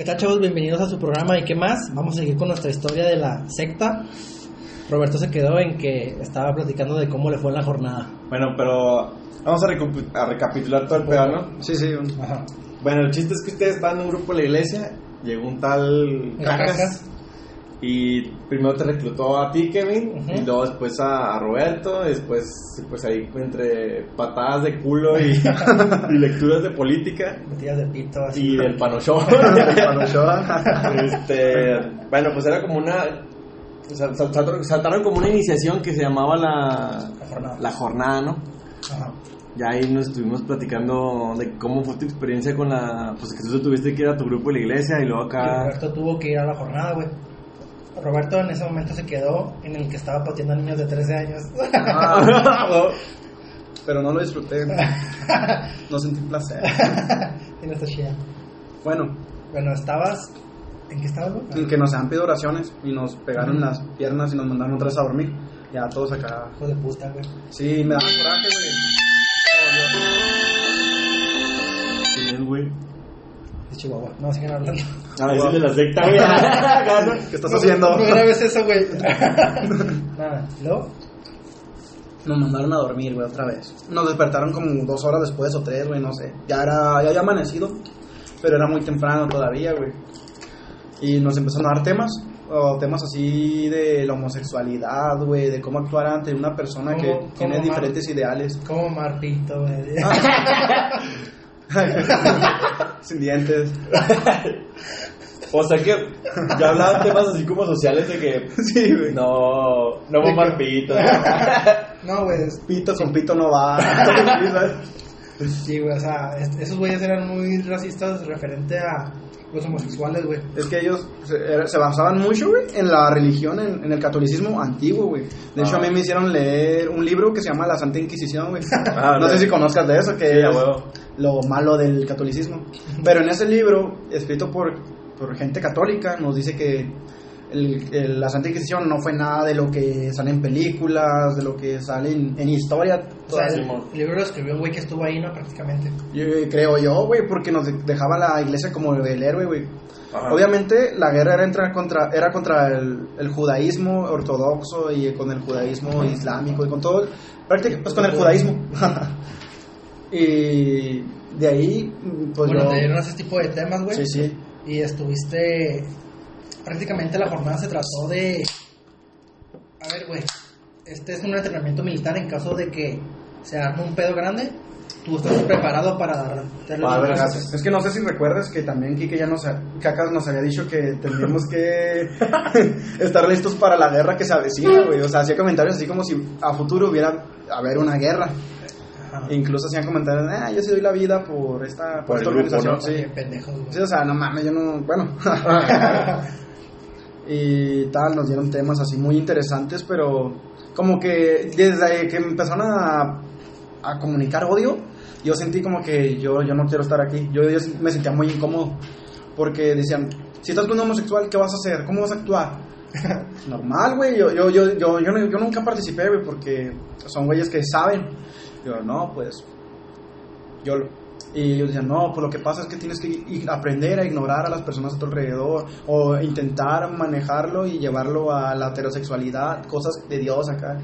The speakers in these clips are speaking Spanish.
¿Qué tal chavos? Bienvenidos a su programa y qué más. Vamos a seguir con nuestra historia de la secta. Roberto se quedó en que estaba platicando de cómo le fue en la jornada. Bueno, pero vamos a, recu- a recapitular todo el pedo, ¿no? Sí, sí. Ajá. Bueno, el chiste es que ustedes estaban en un grupo de la iglesia, llegó un tal Cacas, Cacas. Y primero te reclutó a ti, Kevin, y luego después a, a Roberto, después pues ahí entre patadas de culo y, y lecturas de política Metidas de pito así. y del panochón. Este, bueno, pues era como una sal- sal- saltaron, saltaron como una iniciación que se llamaba la La jornada. la jornada, ¿no? Ajá. Ya ahí nos estuvimos platicando de cómo fue tu experiencia con la. Pues que tú tuviste que ir a tu grupo de la iglesia y luego Y acá. Roberto tuvo que ir a la jornada, güey. Roberto en ese momento se quedó en el que estaba pateando a niños de 13 años. Ah, pero no lo disfruté. No sentí placer. y no está chida. Bueno, Bueno, estabas. ¿En qué estabas, güey? en que nos han pedido oraciones y nos pegaron las piernas y nos mandaron otra vez a dormir. Ya todos acá. Hijo de puta, güey. Sí, me daba coraje, ¿Quién es, güey? De Chihuahua. No, siguen hablando. Ah, ese es de la secta, güey. ¿Qué estás haciendo? No grabes eso, güey. Nada. ¿Luego? Nos mandaron a dormir, güey, otra vez. Nos despertaron como dos horas después o tres, güey, no sé. Ya era, ya había amanecido, pero era muy temprano todavía, güey. Y nos empezaron a dar temas, o temas así de la homosexualidad, güey, de cómo actuar ante una persona que ¿Cómo- tiene diferentes ideales. Como Marpito, güey. Sin dientes. O sea que ya hablaban temas así como sociales de que. Sí, güey. No, no De mamar que- pito. No, güey. Pito con pito no va. Sí, güey. O sea, es- esos güeyes eran muy racistas referente a los homosexuales, güey. Es que ellos se, se basaban mucho, güey, en la religión, en, en el catolicismo antiguo, güey. De hecho, Ah. a mí me hicieron leer un libro que se llama La Santa Inquisición, güey. Ah, no sé si conozcas de eso, que Sí, a es huevo. lo malo del catolicismo. Pero en ese libro, escrito por, por gente católica, nos dice que el- el- la Santa Inquisición no fue nada de lo que sale en películas, de lo que sale en, en historia. O sea, el, libro lo escribió un güey que estuvo ahí, ¿no? Prácticamente. Yo, creo yo, güey, porque nos de- dejaba la iglesia como el héroe, güey. Obviamente la guerra era, entrar contra, era contra el, el judaísmo ortodoxo y con el judaísmo islámico y con todo, prácticamente pues con el judaísmo. y de ahí, pues bueno, yo- te dieron ese tipo de temas, güey. Sí, sí. Y estuviste. Prácticamente la jornada se trató de. A ver, güey. Este es un entrenamiento militar en caso de que se arme un pedo grande. Tú estás preparado para vergazos. Es que no sé si recuerdas que también Kike ya nos, Cacas nos había dicho que tendríamos que estar listos para la guerra que se avecina, güey. O sea, hacía comentarios así como si a futuro hubiera haber una guerra. Ajá. E incluso hacían comentarios, ah, yo sí doy la vida por esta, por Por esta el grupo, organización. ¿no? Sí. Oye, pendejos, güey. Sí, o sea, no mames, yo no. Bueno. y tal, nos dieron temas así muy interesantes, pero como que desde que empezaron a, a comunicar odio, yo sentí como que yo, yo no quiero estar aquí. Yo, yo me sentía muy incómodo. Porque decían, si estás con un homosexual, ¿qué vas a hacer? ¿Cómo vas a actuar? Normal, güey. Yo, yo, yo, yo, yo nunca participé, güey, porque son güeyes que saben. Yo, no, pues yo y ellos decían, no, pues lo que pasa es que tienes que aprender a ignorar a las personas a tu alrededor o intentar manejarlo y llevarlo a la heterosexualidad, cosas de Dios acá.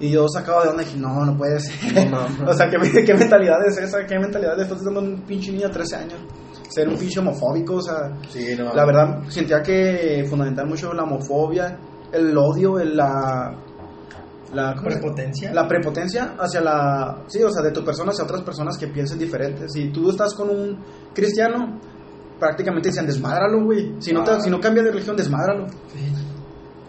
Y yo sacaba de onda y dije, no, no puede ser. No o sea, ¿qué, ¿qué mentalidad es esa? ¿Qué mentalidad después de un pinche niño de 13 años? Ser un pinche homofóbico, o sea, Sí, la verdad sentía que fundamental mucho la homofobia, el odio, el- la... la ¿cómo se- Prepotencia. la prepotencia hacia la. Sí, o sea, de tu persona hacia otras personas que piensen diferentes. Si tú estás con un cristiano, prácticamente dicen desmádralo, güey. Si no, te- Ah. si no cambia de religión, desmádralo. Sí.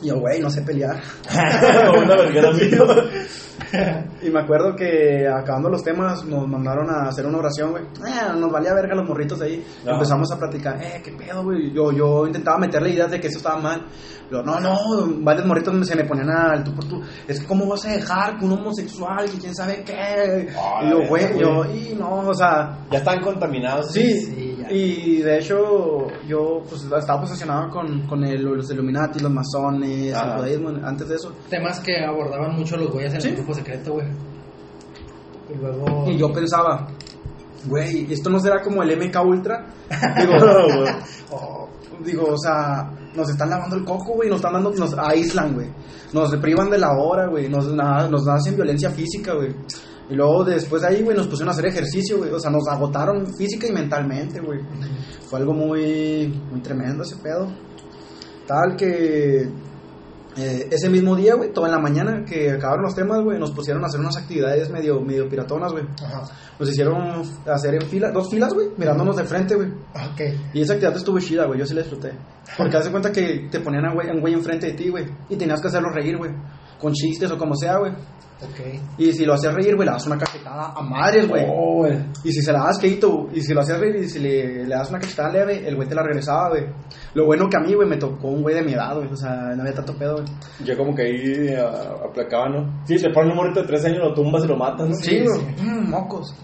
Y yo, güey, no sé pelear. Una vergüenza así. Y me acuerdo que acabando los temas nos mandaron a hacer una oración, güey. Eh, nos valía verga los morritos de ahí. Ajá. Empezamos a platicar, eh, qué pedo, güey. Yo, yo intentaba meterle ideas de que eso estaba mal. Pero no, no, varios morritos se me ponían al tú por tú. Es que, ¿cómo vas a dejar que un homosexual, que quién sabe qué? Ah, y yo, güey, yo, y no, o sea, Ya están contaminados. Sí, Sí, ya. y de hecho yo pues, estaba posicionado con, con el- los Illuminati, los masones, el judaísmo, antes de eso. Temas que abordaban mucho los güeyes en Sí. el grupo secreto, güey. Y luego. Y yo pensaba, güey, ¿esto no será como el MK Ultra? Digo, Oh, digo, o sea, nos están lavando el coco, güey, nos están dando, nos aíslan, güey. Nos privan de la hora, güey, nos, nos hacen violencia física, güey. Y luego después de ahí, güey, nos pusieron a hacer ejercicio, güey. O sea, nos agotaron física y mentalmente, güey. Fue algo muy, muy tremendo ese pedo. Tal que eh, ese mismo día, güey, toda en la mañana que acabaron los temas, güey, nos pusieron a hacer unas actividades medio, medio piratonas, güey. Ajá. Nos hicieron hacer en fila, dos filas, güey, mirándonos de frente, güey. Ok. Y esa actividad estuvo chida, güey, yo sí la disfruté. Porque haz de cuenta que te ponían a un güey enfrente de ti, güey, y tenías que hacerlo reír, güey. Con chistes o como sea, güey. Ok. Y si lo hacías reír, güey, le das una cachetada a madres, güey. Oh. Y si se la das quedito, y si lo hacías reír y si le, le das una cachetada leve, el güey te la regresaba, güey. Lo bueno que a mí, güey, me tocó un güey de mi edad, güey. O sea, no había tanto pedo, güey. Yo como que ahí a- aplacaba, ¿no? Sí, te ponen un morrito de 3 años, lo tumbas y lo matas, ¿no? Sí, güey. Mm, mocos.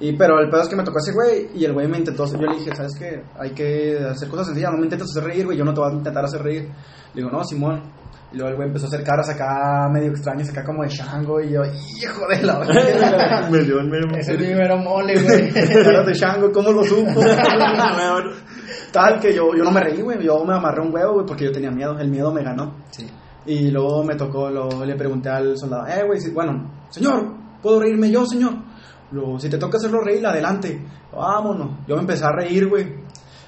Y, pero el pedo es que me tocó ese güey y el güey me intentó, yo le dije, ¿sabes qué? Hay que hacer cosas sencillas, no me intentes hacer reír, güey, yo no te voy a intentar hacer reír. Le digo, no, Simón. Y luego el güey empezó a hacer caras acá medio extrañas, acá como de Shango, y yo, hijo de la verga. me dio el memo. Ese es mi mero mole, güey. caras de Shango, ¿cómo lo supo? Tal que yo, yo no me reí, güey, yo me amarré un huevo, güey, porque yo tenía miedo, el miedo me ganó. Sí. Y luego me tocó, luego le pregunté al soldado, eh, güey, si- bueno, señor, ¿puedo reírme yo, señor? Luego, si te toca hacerlo reír, adelante, vámonos. Yo me empecé a reír, güey.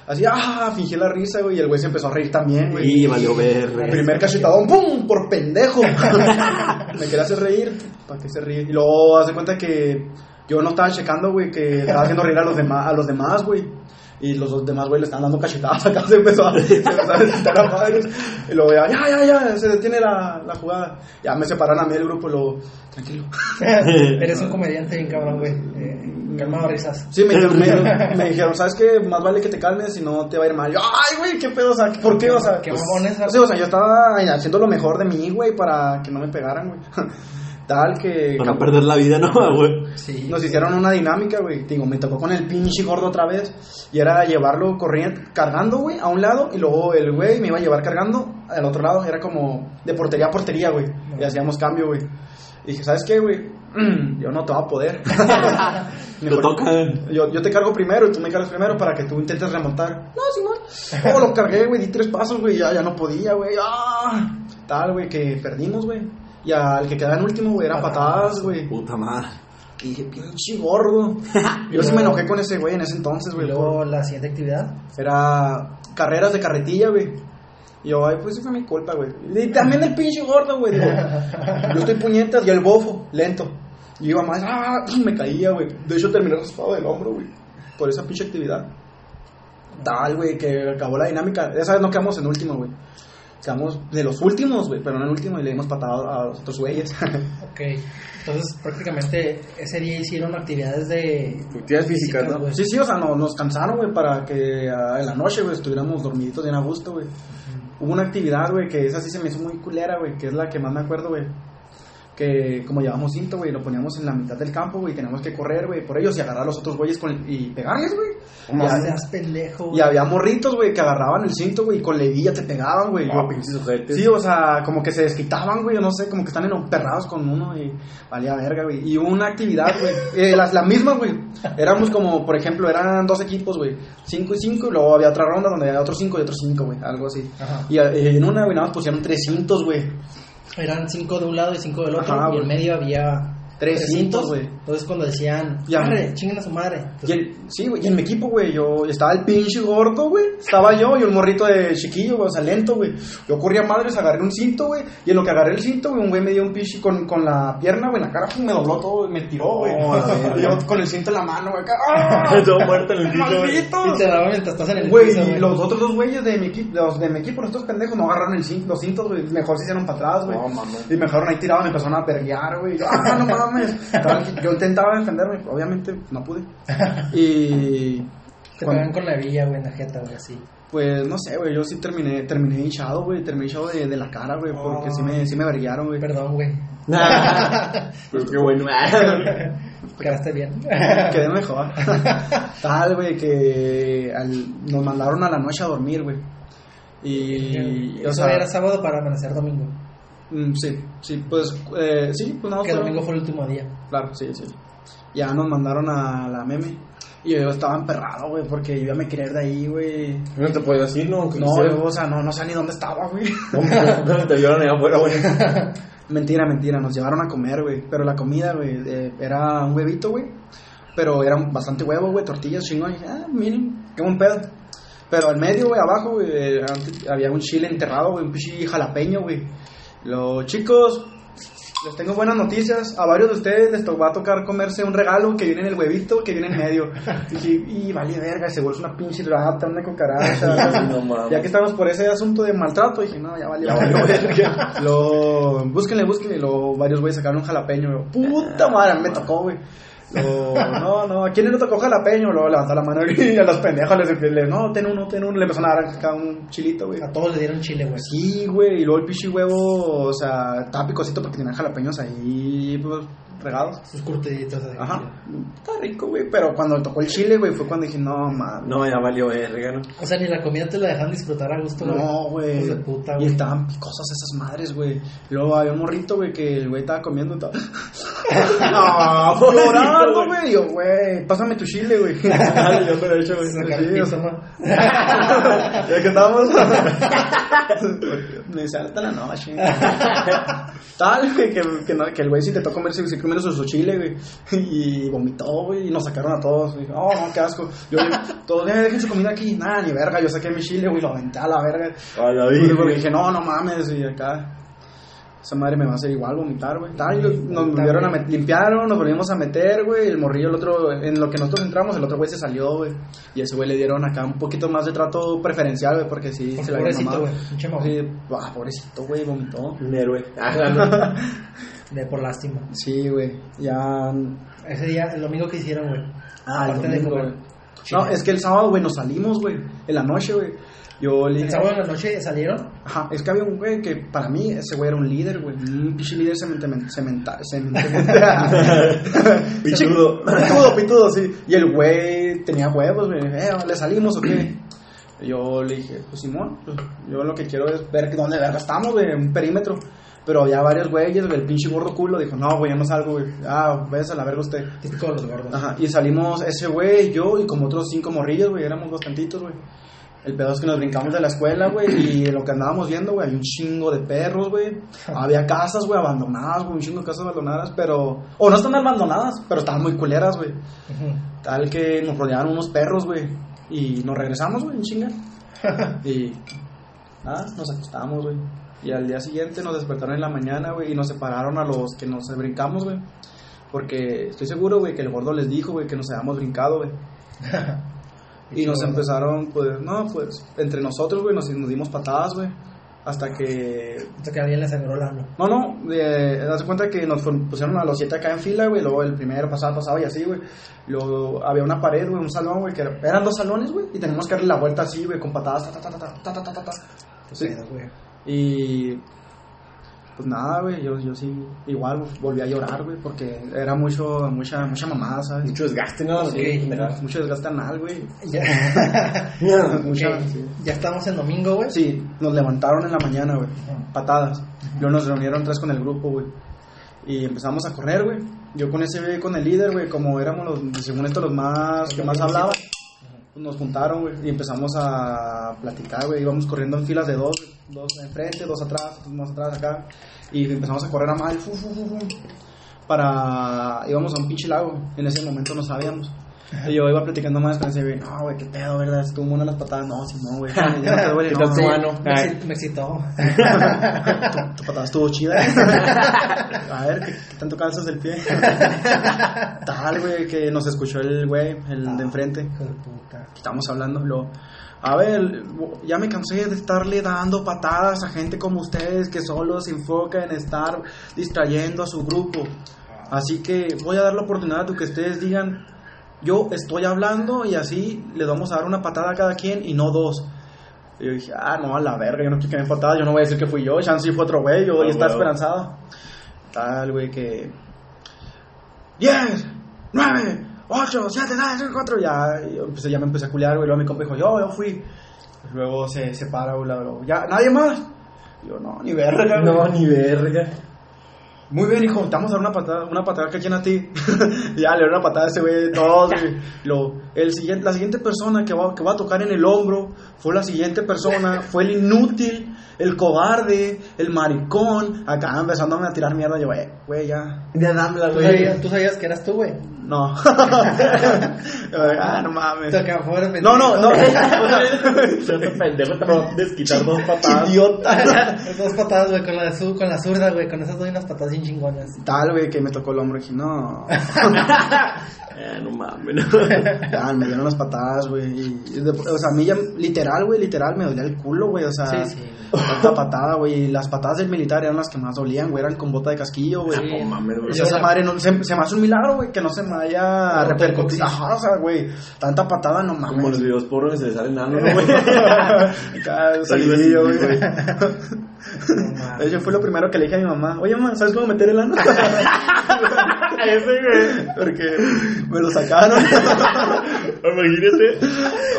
Así, ah, fingí la risa, güey, y el güey se empezó a reír también, güey. Y valió ver. Primer cachetadón, ¡pum! Por pendejo. me quería hacer reír, ¿para qué se ríe? Y luego hace cuenta que yo no estaba checando, güey, que estaba haciendo reír a los demás, a los demás, güey. Y los dos demás, güey, le estaban dando cachetadas acá, se empezó a, se empezó a desquitar a madres. Y luego ya, ya, ya, ya, se detiene la, la jugada. Ya me separaron a mí del grupo, y luego, tranquilo. Eres un comediante bien cabrón, güey. Eh, calmado risas. Sí, me, me, me dijeron, ¿sabes qué? Más vale que te calmes si no te va a ir mal. Yo, ay, güey, qué pedo, o sea, ¿por qué? O sea, Qué pues, mamones, sí, o sea, yo estaba haciendo lo mejor de mí, güey, para que no me pegaran, güey. Tal que Para perder la vida, ¿no, güey? Sí. nos hicieron una dinámica, güey. Digo, me tocó con el pinche gordo otra vez. Y era llevarlo corriendo, cargando, güey, a un lado. Y luego el güey me iba a llevar cargando al otro lado. Era como de portería a portería, güey. Y hacíamos cambio, güey. Y dije, ¿sabes qué, güey? Yo no te va a poder. Te Mejor- toca. yo, yo te cargo primero y tú me cargas primero para que tú intentes remontar. No, Simón. Oh, lo cargué, güey, di tres pasos, güey, ya, ya no podía, güey. Ah, tal, güey, que perdimos, güey. Y al que quedaba en último, güey, era patadas, güey. Puta madre. Y dije, pinche gordo. Yo sí me enojé con ese güey en ese entonces, Y güey. luego la siguiente actividad. Era carreras de carretilla, güey. Y yo, ay, pues sí fue mi culpa, güey. Y también el pinche gordo, güey. Yo estoy puñetas y el bofo, lento. Y iba más, ah, me caía, güey. De hecho, terminé raspado del hombro, güey. Por esa pinche actividad. Tal, güey, que acabó la dinámica. Esa vez no quedamos en último, güey. Quedamos de los últimos, güey, pero no en el último y le dimos patado a los otros güeyes. Ok. Entonces, prácticamente ese día hicieron actividades de. Actividades físicas, ¿no? sí, sí, o sea, no- nos cansaron, güey, para que ah, en la noche, güey, estuviéramos dormiditos bien a gusto, güey. Hubo una actividad, güey, que esa sí se me hizo muy culera, güey, que es la que más me acuerdo, güey. Que como llevamos cinto, güey, lo poníamos en la mitad del campo, güey, y teníamos que correr, güey, por ellos y agarrar a los otros güeyes con, y pegarles, güey. No Y había- seas pendejo. Y había morritos, güey, que agarraban el cinto, güey, y con levilla te pegaban, güey. Ah, pinches. Sí, o sea, como que se desquitaban, güey, yo no sé, como que están emperrados con uno y valía verga, güey. Y una actividad, güey, eh, la, la misma, güey. Éramos como, por ejemplo, eran dos equipos, güey, cinco y cinco, y luego había otra ronda donde había otros cinco y otros cinco, güey, algo así. Ajá. Y eh, en una, güey, nada más pusieron 300, güey. Eran cinco de un lado y cinco del otro. Ajá, y en medio había. 300, güey. Entonces, cuando decían. Ya. Madre, chinguen a su madre. Y Entonces, el- sí, güey, y en mi equipo, güey, yo estaba el pinche gordo, güey. Estaba yo y un morrito de chiquillo, güey, o sea, lento, güey. Yo corría madres, agarré un cinto, güey. Y en lo que agarré el cinto, güey, un güey me dio un pinche con, con la pierna, güey, en la cara, pum, me dobló todo, y me tiró, güey. Oh, yo con el cinto en la mano, güey, acá. ¡Ah! Todo muerto en el y te daba mientras estás en el Güey, piso, y los otros dos güeyes de mi equipo, los de mi equipo, los dos pendejos, no agarraron el cinto, los cintos, güey. Mejor se hicieron para atrás, güey. No, mames. y me dejaron ahí tirado, me empezaron a perrear, güey. No mames. Yo intentaba defenderme, obviamente no pude. Y. Te cuando- pegan con la villa, güey, en la jeta, güey, así. Pues no sé, güey, yo sí terminé, terminé hinchado, güey, terminé hinchado de, de la cara, güey, porque sí me, sí me verguiaron, güey. Perdón, güey. Pues qué bueno. Quedaste bien. Quedé mejor. Tal, güey, que al- nos mandaron a la noche a dormir, güey. Y, o Eso sea, era sábado para amanecer domingo. Mm, sí, sí, pues, eh, sí, pues nada, Que fueron- domingo fue el último día. Claro, sí, sí. Ya nos mandaron a la meme. Y yo estaba emperrado, güey, porque yo ya me quería ir de ahí, güey. No te puedo decir, ¿no? No, yo, o sea, no, no sé ni dónde estaba, güey. ¿Dónde te vieron allá afuera, güey? Mentira, mentira, nos llevaron a comer, güey. Pero la comida, güey, eh, era un huevito, güey. Pero era bastante huevo, güey, tortillas chingón. Y dije, ah, miren, qué buen pedo. Pero al medio, güey, abajo, güey, eh, había un chile enterrado, güey, un pichi jalapeño, güey. Los chicos, les tengo buenas noticias. A varios de ustedes les va a tocar comerse un regalo que viene en el huevito, que viene en medio. Y dije, y vale verga, seguro es una pinche rata, una cucaracha. No. Ya que estamos por ese asunto de maltrato, dije, no, ya valió. Ya valió verga. lo, búsquenle, búsquenle. Lo, varios güeyes sacaron un jalapeño. Yo, Puta madre, me tocó, güey. Lo, no, no, ¿a quién le tocó jalapeño? Luego levantó la mano y a los pendejos les, les no, ten uno, ten uno. Le empezaron a dar cada un chilito, güey. A todos le dieron chile, güey. Sí, güey, y luego el pichi huevo, o sea, estaba picosito porque tenía jalapeños ahí, pues, regados. Sus curtiditos así. Ajá, está rico, güey, pero cuando tocó el chile, güey, fue cuando dije, no, mames. No, ya valió verga, ¿no? O sea, ni la comida te la dejan disfrutar a gusto, güey. No, güey. De puta, Y güey. estaban picosas esas madres, güey. Luego había un morrito, güey, que el güey estaba comiendo y estaba... no, llorando, güey. Yo, güey, pásame tu chile, güey. yo te lo he hecho, güey. Sí, ya que estábamos. Me salta la noche. Tal, güey, que, que, no- que el güey sí intentó comerse, sí comiendo su, chile, güey. Y vomitó, güey. Y nos sacaron a todos. Oh, no, qué asco. Yo, todos, "Eh, dejen su comida aquí. Nada, ni verga. Yo saqué mi chile, güey, lo aventé a la verga. A la vida. porque dije, no, no mames. Y acá. Esa madre me va a hacer igual vomitar, güey. Tal, y lo- nos volvieron a met- limpiaron, nos volvimos a meter, güey. El morrillo, el otro, en lo que nosotros entramos, el otro güey se salió, güey. Y a ese güey le dieron acá un poquito más de trato preferencial, güey, porque sí, se la había pobrecito, mamado. Sí, ah, pobrecito, güey, vomitó. Un héroe. Ah, De por lástima. Sí, güey, ya. Ese día, el domingo que hicieron, güey. Ah, el Aparte de domingo, comer güey. No, es que el sábado, güey, nos salimos, güey, en la noche, güey. Yo le El dije. sábado en la noche salieron. Ajá, es que había un güey que para mí ese güey era un líder, güey. Un pinche líder cemental. Pichudo. Pitudo, pitudo, sí. Y el güey tenía huevos, güey. Eh, ¿le salimos o qué? Yo le dije, pues Simón, pues, yo lo que quiero es ver dónde verga estamos, güey, un perímetro. Pero había varios güeyes, güey, el pinche gordo culo dijo, no, güey, yo no salgo, güey. Ah, váyase a la verga usted. Típico de los gordos. Ajá, y salimos ese güey, yo y como otros cinco morrillos, güey, éramos bastantitos, güey. El pedo es que nos brincamos de la escuela, güey, y lo que andábamos viendo, güey, había un chingo de perros, güey. Había casas, güey, abandonadas, güey, un chingo de casas abandonadas, pero... O no están abandonadas, pero estaban muy culeras, güey. Tal que nos rodearon unos perros, güey, y nos regresamos, güey, en chinga. Y nada, nos acostamos, güey. Y al día siguiente nos despertaron en la mañana, güey, y nos separaron a los que nos brincamos, güey. Porque estoy seguro, güey, que el gordo les dijo, güey, que nos habíamos brincado, güey. Y nos empezaron, pues, no, pues, entre nosotros, güey, nos, nos dimos patadas, güey. Hasta que. Hasta que alguien le sangró la ano. No, no, eh, cuenta que nos pusieron a los siete acá en fila, güey. Luego el primero pasaba, pasaba y así, güey. Luego había una pared, güey, un salón, güey, que era- eran dos salones, güey. Y teníamos que darle la vuelta así, güey, con patadas, ta, ta, ta, ta, ta, ta, ta, ta, ta. Sí. Pedo, güey. Y pues nada, güey, yo, yo sí, igual volví a llorar, güey, porque era mucho, mucha, mucha mamada, ¿sabes? Mucho desgaste, ¿no? Sí, Mucho, mucho desgaste anal, güey. Ya. Mucha, sí. Ya estamos en domingo, güey. Sí, nos levantaron en la mañana, güey, patadas. Luego nos reunieron tres con el grupo, güey. Y empezamos a correr, güey. Yo con ese, con el líder, güey, como éramos los, según esto, los más, que más hablaban. Pues nos juntaron, y empezamos a platicar, güey. Íbamos corriendo en filas de dos, dos enfrente, dos atrás, dos más atrás acá. Y empezamos a correr a mal, fu, para... íbamos a un pinche lago. En ese momento no sabíamos. Y yo iba platicando más con ese güey, no, güey, qué pedo, ¿verdad? Estuvo una de las patadas. No, no, güey. ya no te duele, ¿Qué no, sí. mano? Me, excitó. Tu, tu patada estuvo chida. A ver, ¿qué, qué tanto calzas del pie? Tal, güey, que nos escuchó el güey, el de enfrente. Hijo de puta. Estamos hablando, lo, a ver, ya me cansé de estarle dando patadas a gente como ustedes que solo se enfoca en estar distrayendo a su grupo. Así que voy a dar la oportunidad de que ustedes digan, yo estoy hablando y así le vamos a dar una patada a cada quien y no dos. Y yo dije, ah, no, a la verga, yo no quiero que me den patadas, yo no voy a decir que fui yo, chance sí fue otro güey, yo ya está huevo. esperanzado. Tal, güey, que... 10, 9, 8, 7, 6, 4, ya, yo empecé, ya me empecé a culiar, güey, luego mi compa dijo, yo, yo fui. Luego se separa, güey, ya, ¿nadie más? Y yo, no, ni verga, güey. No, ni verga. Muy bien, hijo, te vamos a dar una patada, una patada que llena a ti. Ya le dio una patada a ese güey, todos. Lo, el siguiente, la siguiente persona que va, que va a tocar en el hombro fue la siguiente persona, fue el inútil, el cobarde, el maricón. Acá empezándome a tirar mierda. Yo, güey, güey, ya. Ya dámela, ¿Tú güey. tú sabías que eras tú, güey. No. ah, no mames. De No, no, no. Ese pendejo te va a desquitar dos patadas. Idiota. Dos patadas, güey, con la, su- con la zurda, güey. Con esas doy unas patadas bien chingonas. Tal, güey, que me tocó el hombro. Y dije, no. Eh, no mames, no. Ya, me dieron las patadas, güey. o sea, a mí ya, literal, güey, literal, me dolía el culo, güey. O sea, Sí, sí. tanta patada, güey. Las patadas del militar eran las que más dolían, güey. Eran con bota de casquillo, güey. Sí. No mames, güey. O sea, esa madre no, se, se me hace un milagro, güey, que no se me haya No, repercutido. Ajá, o sea, güey, tanta patada, no Como los mames. videos porno que se les sale enano, ¿no, güey? Salidillo, güey. No De hecho, fue lo primero que le dije a mi mamá. Oye, mamá, ¿sabes cómo meter el ano? Ese, güey. Porque me lo sacaron. Imagínate.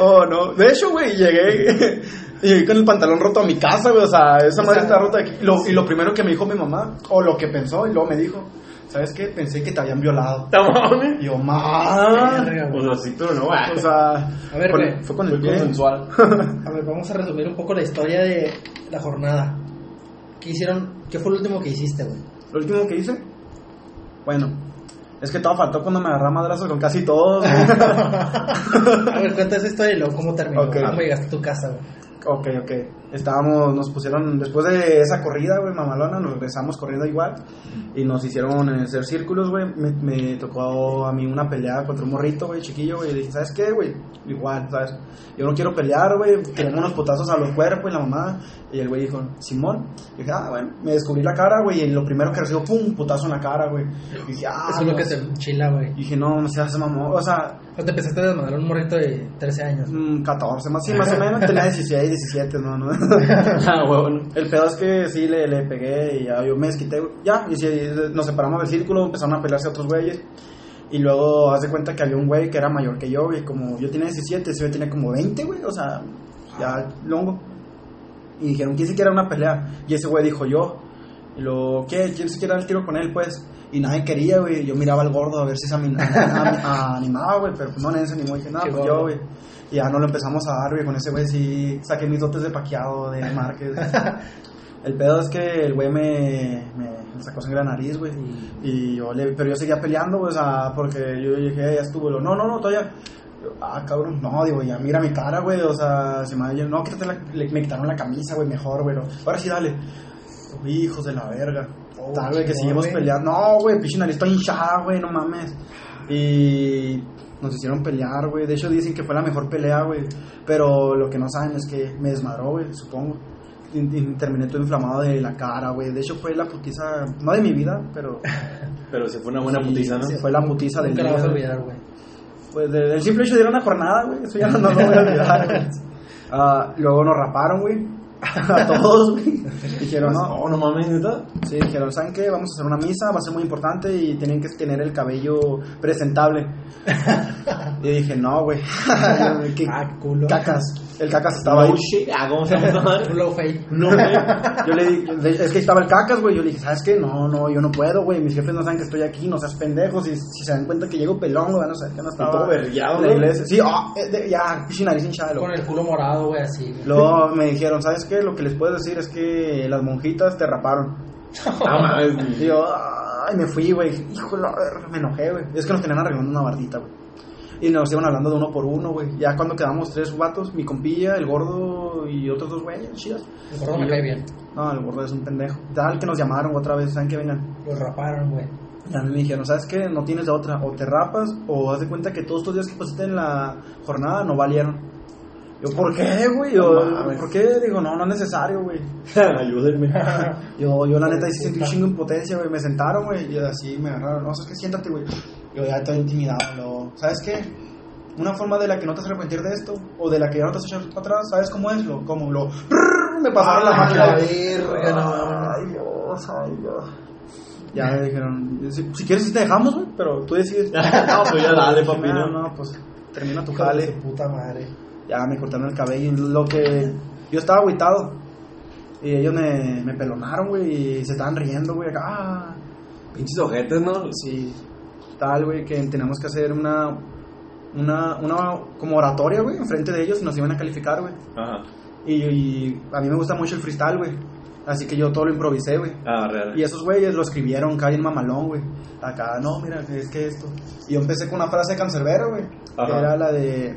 Oh, no. De hecho, güey, llegué. Llegué con el pantalón roto a mi casa, güey. O sea, esa madre está rota aquí. Y lo, y lo primero que me dijo mi mamá, o lo que pensó, y luego me dijo, ¿sabes qué? Pensé que te habían violado. Mames. Y yo, ma. Pues así, pero no, güey. O sea, A ver, con- güey. fue con el consensual. A ver, vamos a resumir un poco la historia de la jornada. ¿Qué hicieron? ¿Qué fue lo último que hiciste, güey? Lo último que hice, bueno, es que todo faltó cuando me agarré a madrazos con casi todos. güey. A ver, cuenta esa historia y luego cómo terminó. Ok. ¿Cómo llegaste a tu casa, güey? ok, ok. Estábamos, nos pusieron, después de esa corrida, güey, mamalona, nos regresamos corriendo igual. Y nos hicieron hacer círculos, güey. Me, me tocó a mí una pelea contra un morrito, güey, chiquillo, güey. Y dije, ¿sabes qué, güey? Igual, ¿sabes? Yo no quiero pelear, güey. Queremos unos potazos a los cuerpos y la mamá. Y el güey dijo, Simón. Y dije, ah, bueno. Me descubrí la cara, güey. Y lo primero que recibo, pum, putazo en la cara, güey. Y dije, ah, Eso es lo que te chila, güey. Dije, no, no seas mamón. O sea, te empezaste a desmadrar un morrito de 13 años. mm, 14, más, sí, más o menos. Tenía 16, 17, no, no. Ah. El pedo es que sí le, le pegué y ya yo me desquité. Ya, y sí, nos separamos del círculo, empezaron a pelearse otros güeyes. Y luego haz de cuenta que había un güey que era mayor que yo, güey. Como yo tenía 17, ese güey tenía como 20, güey. O sea, ya longo. Y dijeron, ¿quién se quiere una pelea? Y ese güey dijo, yo. Y lo, ¿qué? ¿Quién se quiere dar el tiro con él, pues? Y nadie quería, güey. Yo miraba al gordo a ver si se animaba, güey. Pero pues no, nadie se animó. Y dije, Qué pues yo, güey. Y ya no lo empezamos a dar, güey. Con ese güey sí saqué mis dotes de paqueado, de Márquez. El pedo es que el güey me, me, sacó sangre a la nariz, güey. Y yo le, pero yo seguía peleando, güey, o sea, porque yo dije, ya estuvo. Lo, no, no, no, todavía. Yo, ah, cabrón, no, digo, ya mira mi cara, güey, o sea, se me, no, quítate la, le- me quitaron la camisa, güey, mejor, güey. no. Ahora sí, dale. Hijos de la verga. Oh, Tal, güey, que seguimos peleando. No, güey, pinche nariz está hinchada, güey, no mames. Y nos hicieron pelear, güey. De hecho, dicen que fue la mejor pelea, güey. Pero lo que no saben es que me desmadró, güey, supongo. Y, y terminé todo inflamado de la cara, güey. De hecho, fue la putiza, no de mi vida, pero Pero se fue una buena Sí, putiza, ¿no? sí, fue la putiza del Nunca la día. vas a olvidar, güey. Pues de- del simple hecho de ir a una jornada, güey. Eso ya no, no lo voy a olvidar, güey. Ah, luego nos raparon, güey. A todos, güey. Dijeron, no, No, no mames, neta. Sí, dijeron, ¿saben qué? Vamos a hacer una misa, va a ser muy importante y tienen que tener el cabello presentable. y dije, no, güey. ¿Qué Ah, culo. cacas? El cacas estaba ahí. No shit. Ah, ¿cómo se llama? Culo fake. No, güey. Yo le dije, es que estaba el cacas, güey. Yo le dije, ¿sabes qué? No, no, yo no puedo, güey. Mis jefes no saben que estoy aquí, no seas pendejo. Si, si se dan cuenta que llego pelón, güey, van a saber que no estaba. todo vergueado, ¿no? iglesia. Sí, eh, de- ya, pinche nariz hinchada, loco. Con el culo morado, güey, así. güey. Luego me dijeron, ¿sabes qué? Lo que les puedo decir es que las monjitas te raparon. No mames. Y yo, ay, me fui, güey. Verga, me enojé, güey. Es que nos tenían arreglando una bardita, güey. Y nos iban hablando de uno por uno, güey. Ya cuando quedamos tres vatos, mi compilla, el gordo y otros dos güeyes, chidas. El gordo me cae bien. No, el gordo es un pendejo. Tal que nos llamaron otra vez, ¿saben que vengan? Lo raparon, güey. Y a mí me dijeron, ¿sabes qué? No tienes de otra. O te rapas, o haz de cuenta que todos estos días que pusiste en la jornada no valieron. Yo, ¿por qué, güey? Yo, No. ¿por qué? Digo, no, no es necesario, güey. Ayúdenme. Yo, yo la neta, sí sentí un chingo impotencia, güey. Me sentaron, güey, y así me agarraron. No, sabes que siéntate, güey. Yo ya estoy intimidado. ¿Sabes qué? Una forma de la que no te vas a arrepentir de esto, o de la que ya no te vas a echar para atrás, ¿sabes cómo es? Lo, como lo. Me pasaron la Ah, máquina. la verga, no. Ay, Dios, ay, Dios. Ya me dijeron, si, si quieres, sí te dejamos, güey, pero tú decides. No, pues ya dale, papi, No, no. no, pues termina tu jale. puta madre. Ya me cortaron el cabello. Lo que. Yo estaba agüitado. Y ellos me, me pelonaron, güey. Y se estaban riendo, güey. acá, Ah. Pinches ojetes, ¿no? Sí, tal, güey, que teníamos que hacer una, una, una como oratoria, güey, enfrente de ellos y nos iban a calificar, güey. Ajá. Y, y a mí me gusta mucho el freestyle, güey. Así que yo todo lo improvisé, güey. Ah, real. Y esos güeyes lo escribieron acá en mamalón, güey. Acá, no, mira, es que esto. Y yo empecé con una frase cancerbera, güey. Que era la de.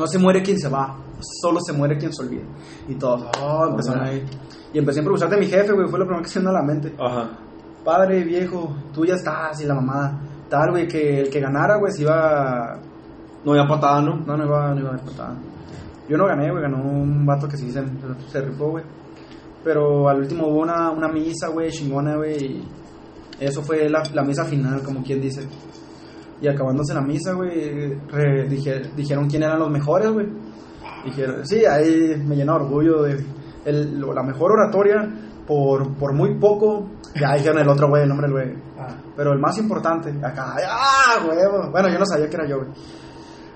No se muere quien se va, solo se muere quien se olvida. Y todos, oh, empezaron Ajá. ahí. Y empecé a improvisar de mi jefe, güey. Fue lo primero que se me vino a la mente. Ajá. Padre, viejo, tú ya estás. Y la mamá, tal, güey, que el que ganara, güey, se iba. No había patada, ¿no? No, no iba, no iba a haber patada. Yo no gané, güey, ganó un vato que sí se, se rifó, güey. Pero al último hubo una, una misa, güey, chingona, güey. Y eso fue la, la misa final, como quien dice. Y acabándose la misa, güey, re- dije- dijeron quién eran los mejores, güey. Dijeron, sí, ahí me llena de orgullo de el- la mejor oratoria por, por muy poco. Ya dijeron el otro, güey, el nombre del güey. Ah, Pero el más importante, acá, ¡ah, huevo! Bueno, yo no sabía que era yo, güey.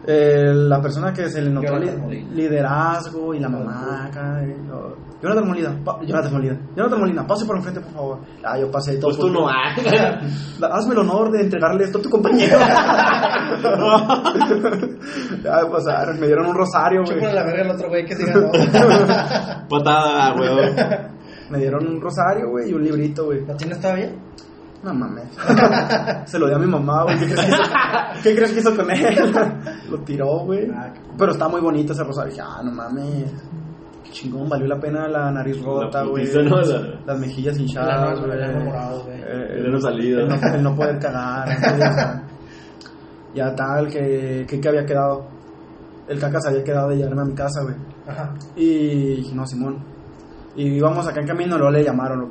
Eh, la persona que se le notó li- liderazgo y la mamá acá. y lo- Jonathan Molina, Jonathan Molina, Jonathan Molina, pase por enfrente, por favor. Ah, yo pasé todo. Pues tú no, ah. Hazme el honor de entregarle esto a tu compañero. ya pasaron, me dieron un rosario, güey. chúpale la verga al otro güey que se ganó. Patada, weón. Me dieron un rosario, güey, y un librito, güey. ¿Lo tienes todavía? No mames. Se lo dio a mi mamá, güey. ¿Qué crees que hizo, ¿Qué crees que hizo con él? lo tiró, güey. Ah, Pero está muy bonito ese rosario. Dije, ah, no mames. Chingón, valió la pena la nariz rota, güey. ¿no? La- Las mejillas hinchadas, güey. el. Eh, El ano salido. El no, el no poder cagar. ya, ya tal, que, que, que había quedado. El caca se había quedado de llevarme a mi casa, güey. Ajá. Y dije, no, Simón. Y íbamos acá en camino, luego le llamaron. lo-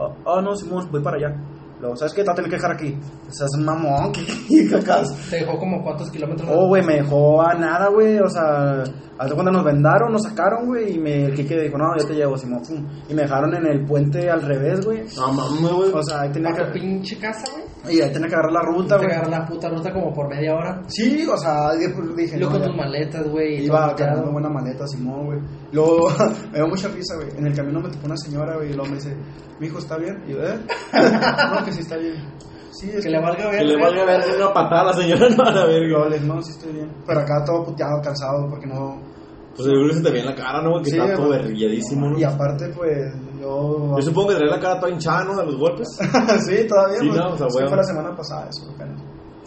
Oh, oh, no, Simón, voy para allá. Luego, ¿sabes qué? Te voy a tener que dejar aquí. O sea, es un mamón, que cacas. ¿Te dejó como cuántos kilómetros? Oh, güey, me dejó a nada, güey. O sea, hasta cuando nos vendaron, nos sacaron, güey. Y me, el Kike dijo, no, yo te llevo, Simón. Y me dejaron en el puente al revés, güey. No mames, güey. O sea, ahí tenía ¿A tu que, pinche casa, güey? Y ahí tenía que agarrar la ruta, güey. agarrar la puta ruta como por media hora. Sí, o sea, después dije, Luego no, con ya. tus maletas, güey. Iba cargando buena maleta, Simón, güey. Luego, me dio mucha risa, güey. En el camino me tocó una señora, güey, y luego me dice, mi hijo, ¿está bien? Y yo, ¿eh? no, que sí está bien. Sí, es Que le valga ver. Que le güey. valga ver una patada a la señora, no a la Y verga. yo les, no, sí estoy bien. Pero acá todo puteado, cansado, porque no... Pues seguro se te ve en la cara, ¿no? Que Sí, está todo güey. berrilladísimo, ¿no? Y aparte, pues, yo... Yo supongo que trae la cara toda hinchada, ¿no? De los golpes. sí, todavía, Sí, pues, no, o sea, huevo. fue la semana pasada eso.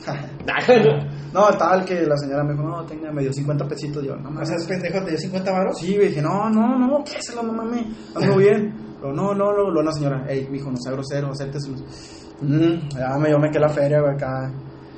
No, tal que la señora me dijo, no, tenga, me dio 50 pesitos. Yo, no O mames. sea, ese pendejo te dio 50 varos. Sí, güey, dije, no, no, no, ¿qué es lo no mames? Ando bien. Pero no, no, no, no, la señora, ey, mijo, no sea grosero, acérteselos. Mm, ya me, yo me quedé la feria, güey, acá.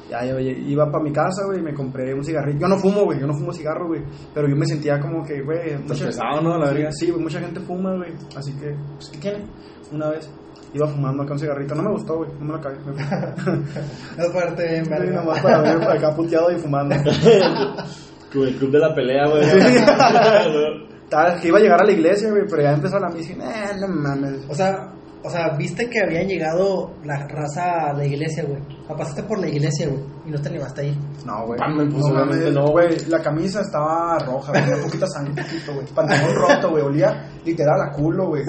Ya, yo iba para mi casa, güey, y me compré un cigarrillo. Yo no fumo, güey, yo no fumo cigarro, güey. Pero yo me sentía como que, güey, mucha, pesado, ¿no? La verga. sí, güey, mucha gente fuma, güey. Así que, pues, ¿qué tiene? Una vez iba fumando acá un cigarrito. No me gustó, güey, no me lo cagué. Me Es fuerte, en Sí, verga. nomás para ver acá puteado y fumando. Como el club de la pelea, güey. Tal, que iba a llegar a la iglesia, güey, pero ya empezó la misa y eh, no mames. O sea, o sea, viste que habían llegado la raza a la iglesia, güey. Pasaste por la iglesia, güey. Y no te animaste ahí. No, güey. Mames, pues, mames, no. güey. La camisa estaba roja, güey. Una poquita sangre, poquito, güey. Pantalón roto, güey. Olía literal a culo, güey.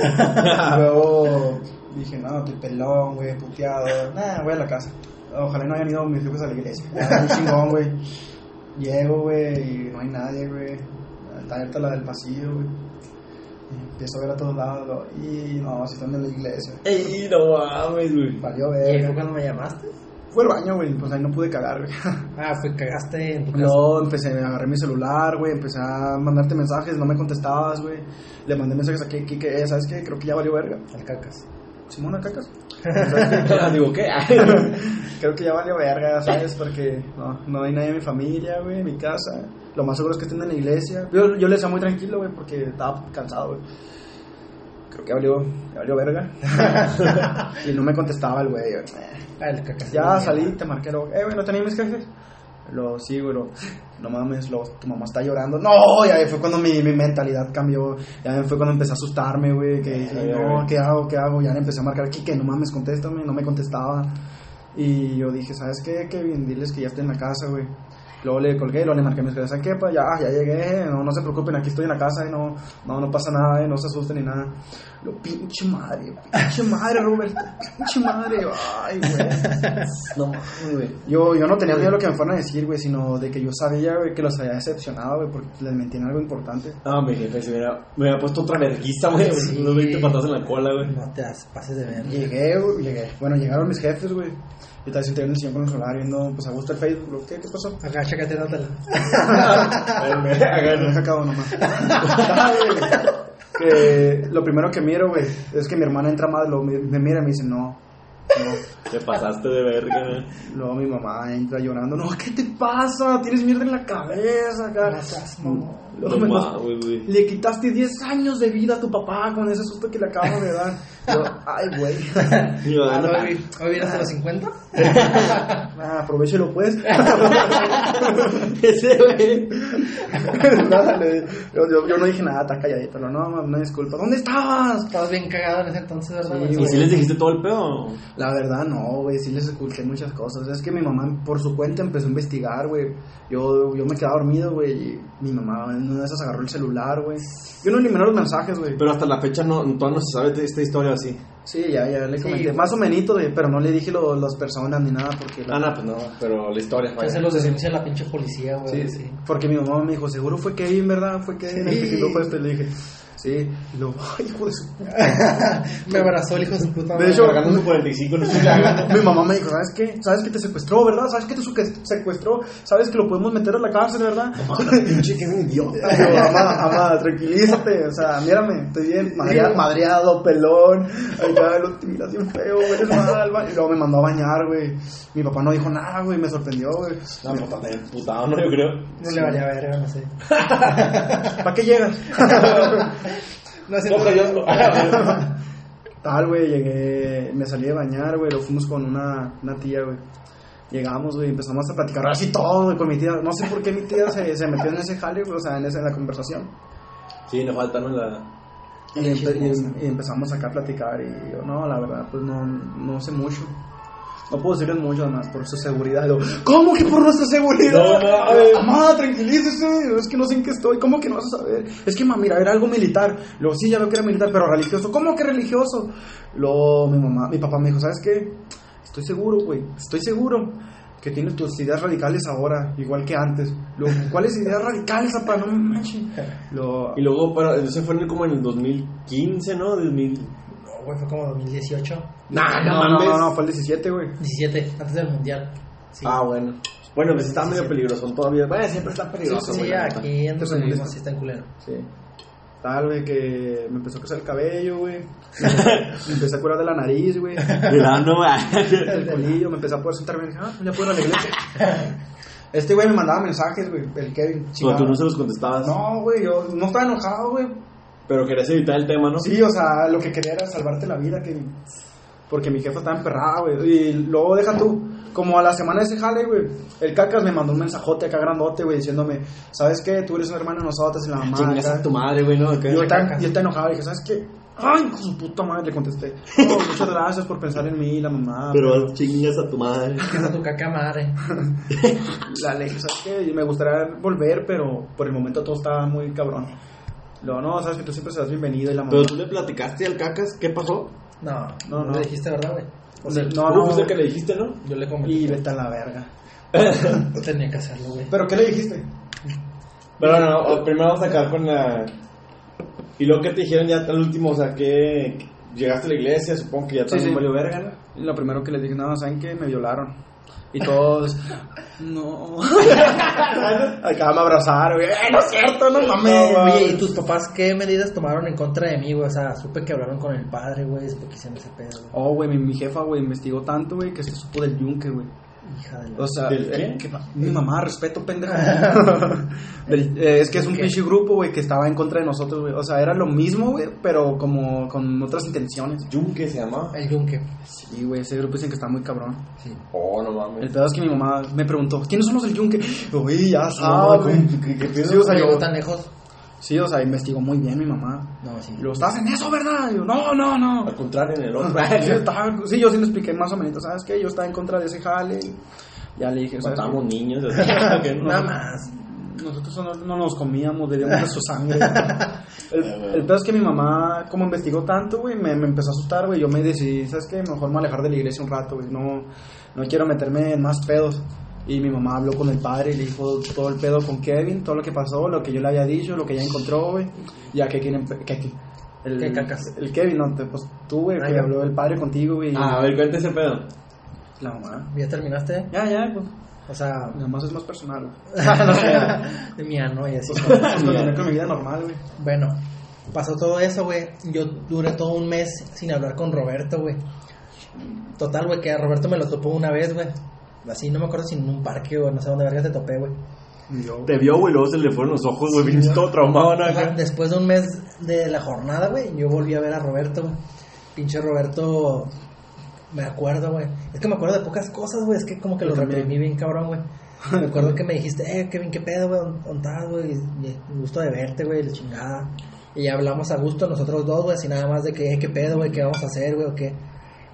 Luego dije, no, estoy pelón, güey, puteado. Nah, voy a la casa. Ojalá no hayan ido mis hijos a la iglesia. Un chingón, güey. Llego, güey, y no hay nadie, güey. Está abierta la del pasillo, güey. Y empiezo a ver a todos lados, y no, si están en la iglesia. Ey, no mames, güey. Valió ¿Y ahí fue ver. cuando me llamaste? Fue el baño, güey, pues ahí no pude cagar, güey. Ah, fue cagaste en tu casa. Luego empecé a agarrar mi celular, güey, empecé a mandarte mensajes, no me contestabas, güey. Le mandé mensajes a que, eh, ¿sabes qué? Creo que ya valió verga. Al cacas. Simona Cacas. Ya, Digo, ¿qué? Creo que ya valió verga, ¿sabes? Porque no, no hay nadie en mi familia, güey, en mi casa. Lo más seguro es que estén en la iglesia. Yo, yo le decía muy tranquilo, güey, porque estaba cansado, güey. Creo que valió, valió verga. y no me contestaba el güey. Ah. Ya salí, te marqué, lo, eh, güey, ¿no tenía mis jefes? Lo sí, güey, lo, no mames, lo, tu mamá está llorando. No, ya fue cuando mi, mi mentalidad cambió. Ya fue cuando empecé a asustarme, güey, que dije, no. ¿qué hago? ¿Qué hago? Ya le empecé a marcar aquí, que no mames, contéstame, no me contestaba. Y yo dije, ¿sabes qué, Kevin? Diles que ya estoy en la casa, güey. Luego le colgué, luego le marqué a mis jefes, ¿sabes qué? Pues ya, ya llegué, no, no se preocupen, aquí estoy en la casa y no, no, no pasa nada, eh, no se asusten ni nada. Lo pinche madre, pinche madre, Roberto, pinche madre, ay, güey. No güey. Yo, yo no tenía miedo de lo que me fueran a decir, güey, sino de que yo sabía, güey, que los había decepcionado, güey, porque les mentí en algo importante. Ah, mi jefe se me hubiera, me hubiera puesto otra verguiza, güey. Sí. Unos 20 patadas en la cola, güey. No te pases de ver. Llegué, güey, llegué. Bueno, llegaron mis jefes, güey. Yo estaba sentado en el sillón con el celular viendo, pues, a gusto el Facebook. ¿Qué, qué pasó? Acá, chécate, dátela. Me deja acabo nomás. que lo primero que miro, güey, es que mi hermana entra más, lo, me, me mira y me dice, no, no. Te pasaste de verga, güey. Luego mi mamá entra llorando, no, ¿qué te pasa? Tienes mierda en la cabeza, acá. No No le quitaste 10 años de vida a tu papá con ese susto que le acabas de dar. Yo, ay, güey. Yo, Ah, no, ¿no? Hoy hoy vienes a los 50. Ah, aprovechelo, pues. Ese, güey. Nada, le- yo, yo- yo no dije nada, está calladito. Pero no, mamá, no disculpa. ¿Dónde estabas? Estabas bien cagado en ese entonces, ¿verdad? Sí? ¿Y si les dijiste todo el pedo? La verdad, no, güey, sí les escuché muchas cosas. Es que mi mamá, por su cuenta, empezó a investigar, güey. Yo, yo me quedaba dormido, güey, y mi mamá en una de esas agarró el celular, güey. Yo no eliminé los mensajes, güey. Pero hasta la fecha no, todavía no se sabe de esta historia así. Sí, ya, ya le Sí, comenté. güey. Más o menos, güey, pero no le dije lo- las personas ni nada porque... la- Ah, no, pues no, pero la historia, Que vaya. se los denuncia la pinche policía, güey. Sí, sí. Porque mi mamá me dijo, seguro fue Kevin, ¿verdad? Fue Kevin el que Sí. fue este. Le dije, sí. Y luego, ay, hijo de su... Me abrazó el hijo de su puta De madre. hecho, Cargando su 45, no. Mi mamá me dijo, ¿sabes qué? ¿Sabes que te secuestró, verdad? ¿Sabes que te secuestró? ¿Sabes que lo podemos meter a la cárcel, verdad? Pinche que idiota. Yo, mamá, mamá, tranquilízate, o sea, mírame, estoy bien, madrea- madreado, pelón, acá lo miras bien feo, güey, eres mal. Y luego me mandó a bañar, güey. Mi papá no dijo nada, güey, me sorprendió, güey. No, está bien putado, no, yo creo. No le valía verga, no sé. ¿Para qué llegas? No sé. Coja yo. Tal, güey, llegué, me salí de bañar, güey, lo fuimos con una, una tía, güey. Llegamos, güey, empezamos a platicar así todo, güey, con mi tía. No sé por qué mi tía se, se metió en ese jale, güey, o sea, en, esa, en la conversación. Sí, nos falta, ¿no? La... Y, empe- y- y empezamos acá a platicar y yo, no, la verdad, pues no, no sé mucho. No puedo decirles mucho, además, por su seguridad. ¿Cómo que por nuestra seguridad? No. Mamá, tranquilícese, es que no sé en qué estoy. ¿Cómo que no vas a saber? Es que, mamá, mira, era algo militar. Luego, sí, ya veo que era militar, pero religioso. ¿Cómo que religioso? Luego, mi mamá, mi papá me dijo, ¿sabes qué? Estoy seguro, güey, estoy seguro que tienes tus ideas radicales ahora, igual que antes. Luego, ¿cuáles ideas radicales, papá? No manches. Luego, Y luego, pero ese fue en el- como en el 2015, ¿no? 2000... Güey, fue como 2018. Nah, no, no, no, no, fue el 17, güey. 17, antes del mundial. Sí. Ah, bueno. Bueno, pues está medio peligroso todavía. Bueno, siempre está peligroso. sí, sí, aquí donde vivimos sí está en culero. Sí. Tal, güey, que me empezó a crecer el cabello, güey. Me empecé- me empecé a curar de la nariz, güey. Mirando, güey. El colillo, me empecé a poder sentarme dije, ah, ya puedo ir a la iglesia. Este güey me mandaba mensajes, güey, el Kevin. Pero tú no se los contestabas. No, güey, yo no estaba enojado, güey. Pero querías evitar el tema, ¿no? Sí, o sea, lo que quería era salvarte la vida, Kevin. Porque mi jefa estaba emperrada, güey. Y luego deja tú, como a la semana de ese jale, güey, el cacas me mandó un mensajote acá grandote, güey, diciéndome, ¿sabes qué? Tú eres un hermano de nosotros y la mamá. Chingas acá". a tu madre, güey, ¿no? Y yo cacas. yo estaba enojado y dije, ¿sabes qué? Ay, hijo su puta madre, le contesté. "No, muchas gracias por pensar en mí, la mamá. Pero chingas a tu madre. Que es tu caca madre. La le dije, ¿sabes qué? Y Me gustaría volver, pero por el momento todo estaba muy cabrón. Luego, no, sabes que tú siempre serás bienvenido y la mamá. Pero tú le platicaste al cacas, ¿qué pasó? No, No, no, no. le dijiste, ¿verdad, güey? O sea, no, no. fuiste que le dijiste, ¿no? Yo le comenté. Y vete a la verga. Tenía que hacerlo, güey. ¿Pero qué le dijiste? Pero no, o- primero vamos a acabar con la... Y luego que te dijeron ya al último, o sea, que que llegaste a la iglesia, supongo que ya Sí, también sí. valió verga, ¿no? Y lo primero que le dije, no, ¿saben qué? Me violaron. Y todos, no. Acá me abrazaron, güey. "Eh, No es cierto, no mames. Oye, ¿y tus papás qué medidas tomaron en contra de mí, güey? O sea, supe que hablaron con el padre, güey, después que hicieron ese pedo, güey. Oh, güey, mi, mi jefa, güey, investigó tanto, güey, que se supo del yunque, güey. Hija de la... O sea, ¿Del eh, qué? mi mamá, respeto, pendejo. Del- eh, es que es un ¿Qué? pinche grupo, güey, que estaba en contra de nosotros, güey. O sea, era lo mismo, güey, pero como con otras intenciones. Yunque se llama. El yunque. Sí, güey, ese grupo dicen que está muy cabrón. Sí. Oh, no El mames. pedo es que mi mamá me preguntó, ¿quiénes son los del yunque? Uy, ya No, sabes, güey. ¿qué- qué- qué Sí, o sea, No yo, llegó tan lejos. Sí, o sea, investigó muy bien mi mamá. No, sí. Y luego, ¿estás en eso, verdad? Y yo, no, no, no. Al contrario, en el otro. Sí, estaba- sí, yo sí le expliqué más o menos, ¿sabes qué? Yo estaba en contra de ese jale. Ya le dije, ¿sabes? Matamos niños. no. Nada más. Nosotros no, no nos comíamos, bebíamos de su sangre. el, el pedo es que mi mamá, como investigó tanto, güey, me, me empezó a asustar, güey. Yo me decidí, ¿sabes qué? Mejor me alejar de la iglesia un rato, güey. No, no quiero meterme en más pedos. Y mi mamá habló con el padre y le dijo todo el pedo con Kevin, todo lo que pasó, lo que yo le había dicho, lo que ella encontró, güey. Ya que quieren. Que, que- el, ¿Qué cacas? el Kevin, no, te- pues tú, güey, Ah, que habló el padre contigo, güey. Ah, a ver, cuenta ese pedo. La mamá. ¿Ya terminaste? Ya, ya, pues. O sea, Nada más es más personal, güey. de mi ano y así. Pues continué con mi vida normal, güey. Bueno, pasó todo eso, güey. Yo duré todo un mes sin hablar con Roberto, güey. Total, güey, que a Roberto me lo topó una vez, güey. Así, no me acuerdo si en un parque o no sé dónde verga te topé, güey. Yo, Te vio, güey, luego se le fueron los ojos, güey. Sí, Viniste todo traumado. Después de un mes de la jornada, güey, yo volví a ver a Roberto, güey. Pinche Roberto, me acuerdo, güey. Es que me acuerdo de pocas cosas, güey. Es que como que lo reprimí bien cabrón, güey. Me acuerdo que me dijiste, eh, Kevin, ¿qué pedo, güey? ¿Dónde estás, güey? Gusto de verte, güey, la chingada. Y ya hablamos a gusto nosotros dos, güey, así nada más de que, eh, ¿qué pedo, güey? ¿Qué vamos a hacer, güey? ¿O qué?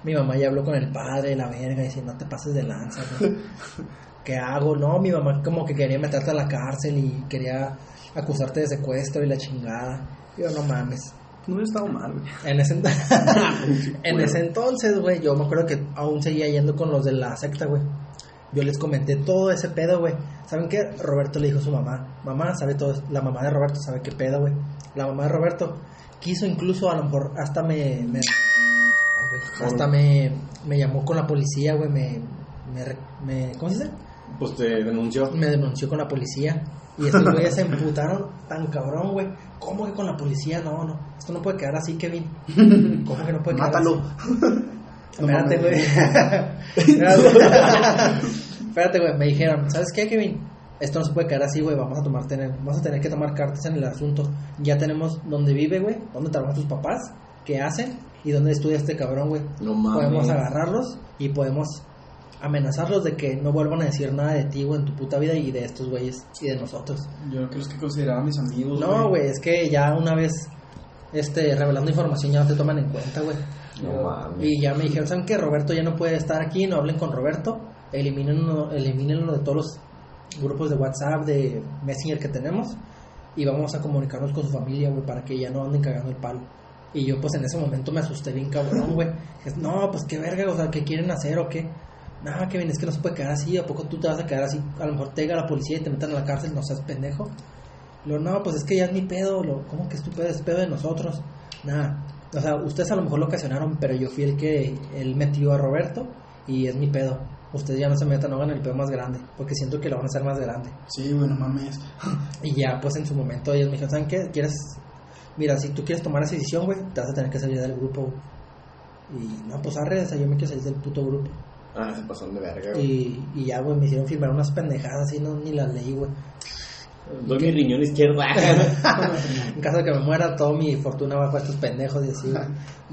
Mi mamá ya habló con el padre, la verga, y dice, no te pases de lanza, güey. ¿Qué hago? No, mi mamá como que quería meterte a la cárcel y quería acusarte de secuestro y la chingada. Yo, no mames. no hubiera estado mal, güey. En ese, en ese entonces, güey, yo me acuerdo que aún seguía yendo con los de la secta, güey. Yo les comenté todo ese pedo, güey. ¿Saben qué? Roberto le dijo a su mamá. Mamá sabe todo. La mamá de Roberto sabe qué pedo, güey. La mamá de Roberto quiso incluso, a lo mejor, hasta me... me- hasta me, me llamó con la policía, güey. Me, me, me- ¿Cómo se dice? Pues te denunció. me denunció con la policía. Y esos güeyes se emputaron tan cabrón, güey. ¿Cómo que con la policía? No, no. Esto no puede quedar así, Kevin. ¿Cómo que no puede quedar Mátalo. así? Espérate, güey. Espérate, güey. Me dijeron, ¿sabes qué, Kevin? Esto no se puede quedar así, güey. Vamos a tomar tener, vamos a tener que tomar cartas en el asunto. Ya tenemos dónde vive, güey, dónde trabajan tus papás, qué hacen y dónde estudia este cabrón, güey. No mames. Podemos agarrarlos y podemos amenazarlos de que no vuelvan a decir nada de ti, güey, en tu puta vida y de estos güeyes y de nosotros. Yo que los que consideraba mis amigos. No, güey, es que ya una vez este revelando información ya no te toman en cuenta, güey. No mames. Y ya me dijeron, ¿saben qué? Roberto ya no puede estar aquí, no hablen con Roberto, elimínenlo, elimínenlo de todos los grupos de WhatsApp, de Messenger que tenemos y vamos a comunicarnos con su familia, güey, para que ya no anden cagando el palo. Y yo pues en ese momento me asusté bien cabrón, güey. Dije, No, pues qué verga, o sea, ¿qué quieren hacer o qué? Nada, Kevin, es que no se puede quedar así, ¿a poco tú te vas a quedar así? A lo mejor te llega la policía y te metan a la cárcel, no seas pendejo. Lo, no, pues es que ya es mi pedo, lo, ¿cómo que es tu pedo? Es pedo de nosotros. Nada, o sea, ustedes a lo mejor lo ocasionaron, pero yo fui el que él metió a Roberto y es mi pedo. Ustedes ya no se metan, no hagan el pedo más grande, porque siento que lo van a hacer más grande. Sí, güey, no mames. Y ya, pues en su momento ellos me dijeron, ¿saben qué? ¿Quieres? Mira, si tú quieres tomar esa decisión, güey, te vas a tener que salir del grupo. güey". Y no, pues arre, o sea, yo me quiero salir del puto grupo. Ah, se pasaron de verga, güey. Y, y ya, güey, me hicieron firmar unas pendejadas así, no, ni las leí, güey. Doy mi riñón izquierdo. en caso de que me muera, toda mi fortuna va para estos pendejos y así.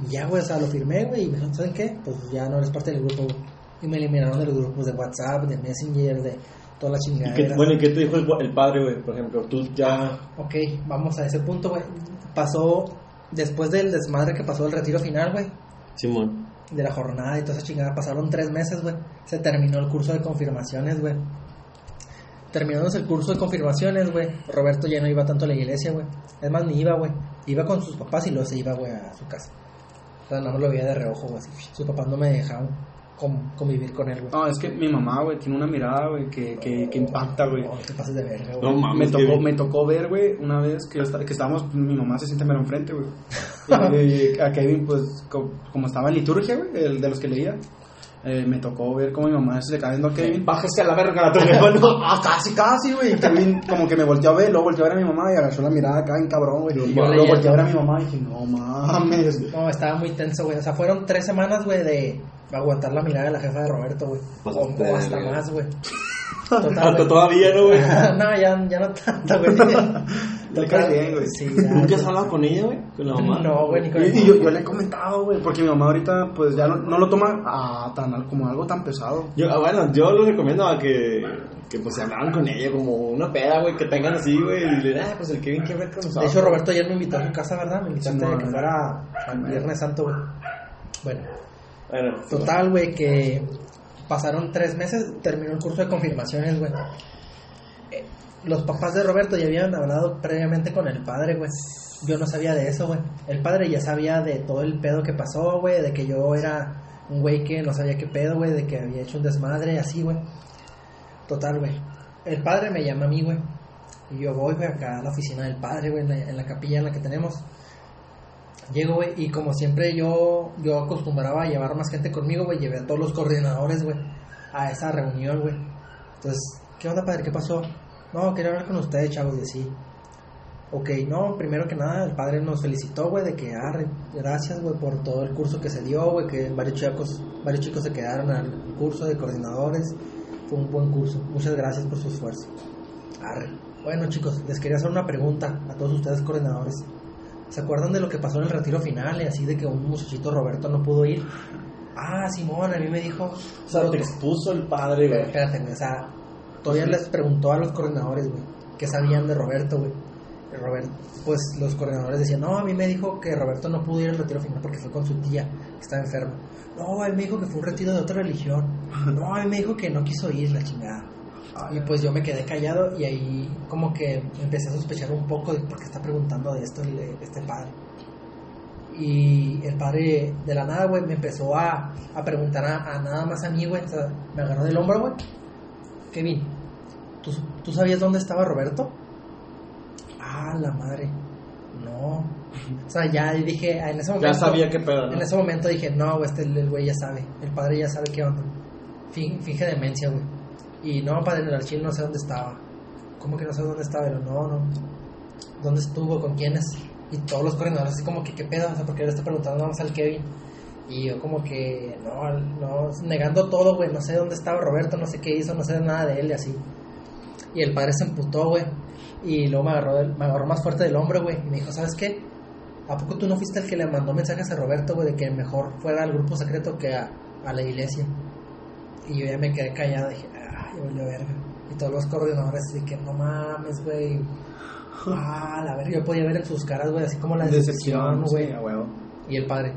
Y ya, güey, o sea, lo firmé, güey, y me dijeron, ¿saben qué? Pues ya no eres parte del grupo, güey. Y me eliminaron de los grupos de WhatsApp, de Messenger, de toda la ¿Y chingada. bueno, ¿y qué te dijo el, el padre, güey? Por ejemplo, tú ya... Ok, vamos a ese punto, güey. Pasó, después del desmadre que pasó el retiro final, güey, Simón. de la jornada y toda esa chingada, pasaron tres meses, güey. Se terminó el curso de confirmaciones, güey. Terminándose el curso de confirmaciones, güey. Roberto ya no iba tanto a la iglesia, güey. Es más, ni iba, güey. Iba con sus papás y luego se iba, güey, a su casa. O sea, no me lo veía de reojo, güey. Sus papás no me dejaban convivir con él, güey. No, es que mi mamá, güey, tiene una mirada, güey, que, que, que impacta, güey. No, te pases de verga, güey. No Me mames, tocó, que- me tocó ver, güey, una vez que, que estábamos, mi mamá se siente mero enfrente, güey. Y, a Kevin, pues, co- como estaba en liturgia, güey, el de los que leía, eh, me tocó ver cómo mi mamá se le cae viendo a Kevin. Bájese a la verga, teléfono. Ah, casi, casi, güey. Y Kevin como que me volteó a ver, luego volteó a ver a mi mamá y agachó la mirada acá en cabrón, güey. Y luego leyendo. volteó a ver a mi mamá y dije, no mames. No, estaba muy tenso, güey. O sea, fueron tres semanas, güey, de aguantar la mirada de la jefa de Roberto, güey. O, Pasaste de o hasta más, güey. Total, Hasta todavía, ¿no, güey? no, ya, ya no tanto, güey. Le caes bien, güey. Sí. ¿Nunca has hablado con ella, güey? Con la mamá. No, güey, ni con Y, yo, yo le he comentado, güey, porque mi mamá ahorita, pues ya no, no lo toma a, tan, como algo tan pesado. Yo, ah, bueno, yo lo recomiendo a que, que pues se hablaran con ella como una peda, güey, que tengan así, güey, y le ah, pues el Kevin quiere ver con nosotros. De hecho, Roberto ayer me invitó a su casa, ¿verdad? Me invitaste Sí, a que fuera al Viernes Santo, güey. Bueno, Bueno, total, güey, que pasaron tres meses, terminó el curso de confirmaciones, güey. Los papás de Roberto ya habían hablado previamente con el padre, güey. Yo no sabía de eso, güey. El padre ya sabía de todo el pedo que pasó, güey, de que yo era un güey que no sabía qué pedo, güey, de que había hecho un desmadre, así, güey. Total, güey. El padre me llama a mí, güey. Y yo voy, güey, acá a la oficina del padre, güey, en en la capilla en la que tenemos. Llego, güey, y como siempre yo, yo acostumbraba a llevar más gente conmigo, güey, llevé a todos los coordinadores, güey, a esa reunión, güey. Entonces, ¿qué onda, padre? ¿Qué pasó? No, quería hablar con ustedes, chavos, y así. Ok, no, primero que nada, el padre nos felicitó, güey, de que, ah, gracias, güey, por todo el curso que se dio, güey, que varios chicos, varios chicos se quedaron al curso de coordinadores. Fue un buen curso. Muchas gracias por su esfuerzo. Arre. Bueno, chicos, les quería hacer una pregunta a todos ustedes coordinadores. ¿Se acuerdan de lo que pasó en el retiro final y así de que un muchachito Roberto no pudo ir? Ah, Simón, a mí me dijo... O sea, te expuso el padre, güey. espérate, o sea, todavía les preguntó a los coordinadores, güey, qué sabían de Roberto, güey. Y Robert, pues los coordinadores decían, no, a mí me dijo que Roberto no pudo ir al retiro final porque fue con su tía, que estaba enferma. No, él me dijo que fue un retiro de otra religión. No, a mí me dijo que no quiso ir, la chingada. Y pues yo me quedé callado y ahí como que empecé a sospechar un poco de por qué está preguntando de esto el- este padre. Y el padre de la nada, güey, me empezó a, a preguntar a, a nada más a mí, güey. O sea, me agarró del hombro, güey. Kevin, ¿tú, ¿tú sabías dónde estaba Roberto? Ah, la madre. No. O sea, ya dije, en ese momento. Ya sabía qué pedo, ¿no? En ese momento dije, no, este, el güey ya sabe. El padre ya sabe qué onda. Fin- finge demencia, güey. Y no, padre, en el archivo no sé dónde estaba. ¿Cómo que no sé dónde estaba? Pero no, no. ¿Dónde estuvo? ¿Con quiénes? Y todos los coordinadores así como que, ¿qué pedo? O sea, porque le está preguntando vamos al Kevin. Y yo como que, no, no, negando todo, güey. No sé dónde estaba Roberto, no sé qué hizo, no sé nada de él y así. Y el padre se emputó, güey. Y luego me agarró, me agarró más fuerte del hombro, güey. Y me dijo, ¿sabes qué? ¿A poco tú no fuiste el que le mandó mensajes a Roberto, güey, de que mejor fuera al grupo secreto que a, a la iglesia? Y yo ya me quedé callado, dije, ay, valió verga. Y todos los coordinadores, de que no mames, güey. Ah, la verga, yo podía ver en sus caras, güey, así como la decepción, güey. sí. Y el padre,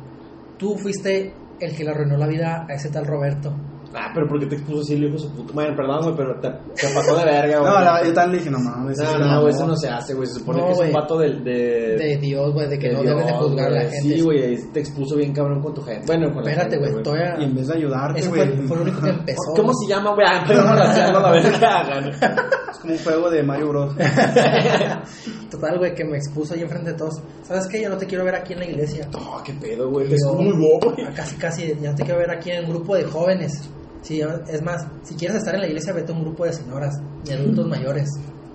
tú fuiste el que le arruinó la vida a ese tal Roberto. Ah, pero ¿por qué te expuso así el hijo de su puta madre? Perdón, güey, pero te, te pasó de verga, güey. No, la, yo también le dije, no mames. No, no, güey, eso no se hace, güey. Se supone No, que es un del- de... De Dios, güey, de que de no debes de juzgar a la gente. Sí, güey, ahí te expuso bien cabrón con tu gente. Bueno, con la Espérate, güey, todavía... Y en vez de ayudarte, güey. fue, fue lo único que empezó. ¿Cómo se llama, güey? Ah, pero no la haciendo la verga. Es como un juego de Mario Bros. Total, güey, que me expuso ahí enfrente de todos. ¿Sabes qué? Ya no te quiero ver aquí en la iglesia. Oh, qué pedo, güey. Expuso muy bobo, güey. ah, Casi, casi, ya no te quiero ver aquí en un grupo de jóvenes. Sí, es más, si quieres estar en la iglesia, vete a un grupo de señoras y adultos mayores.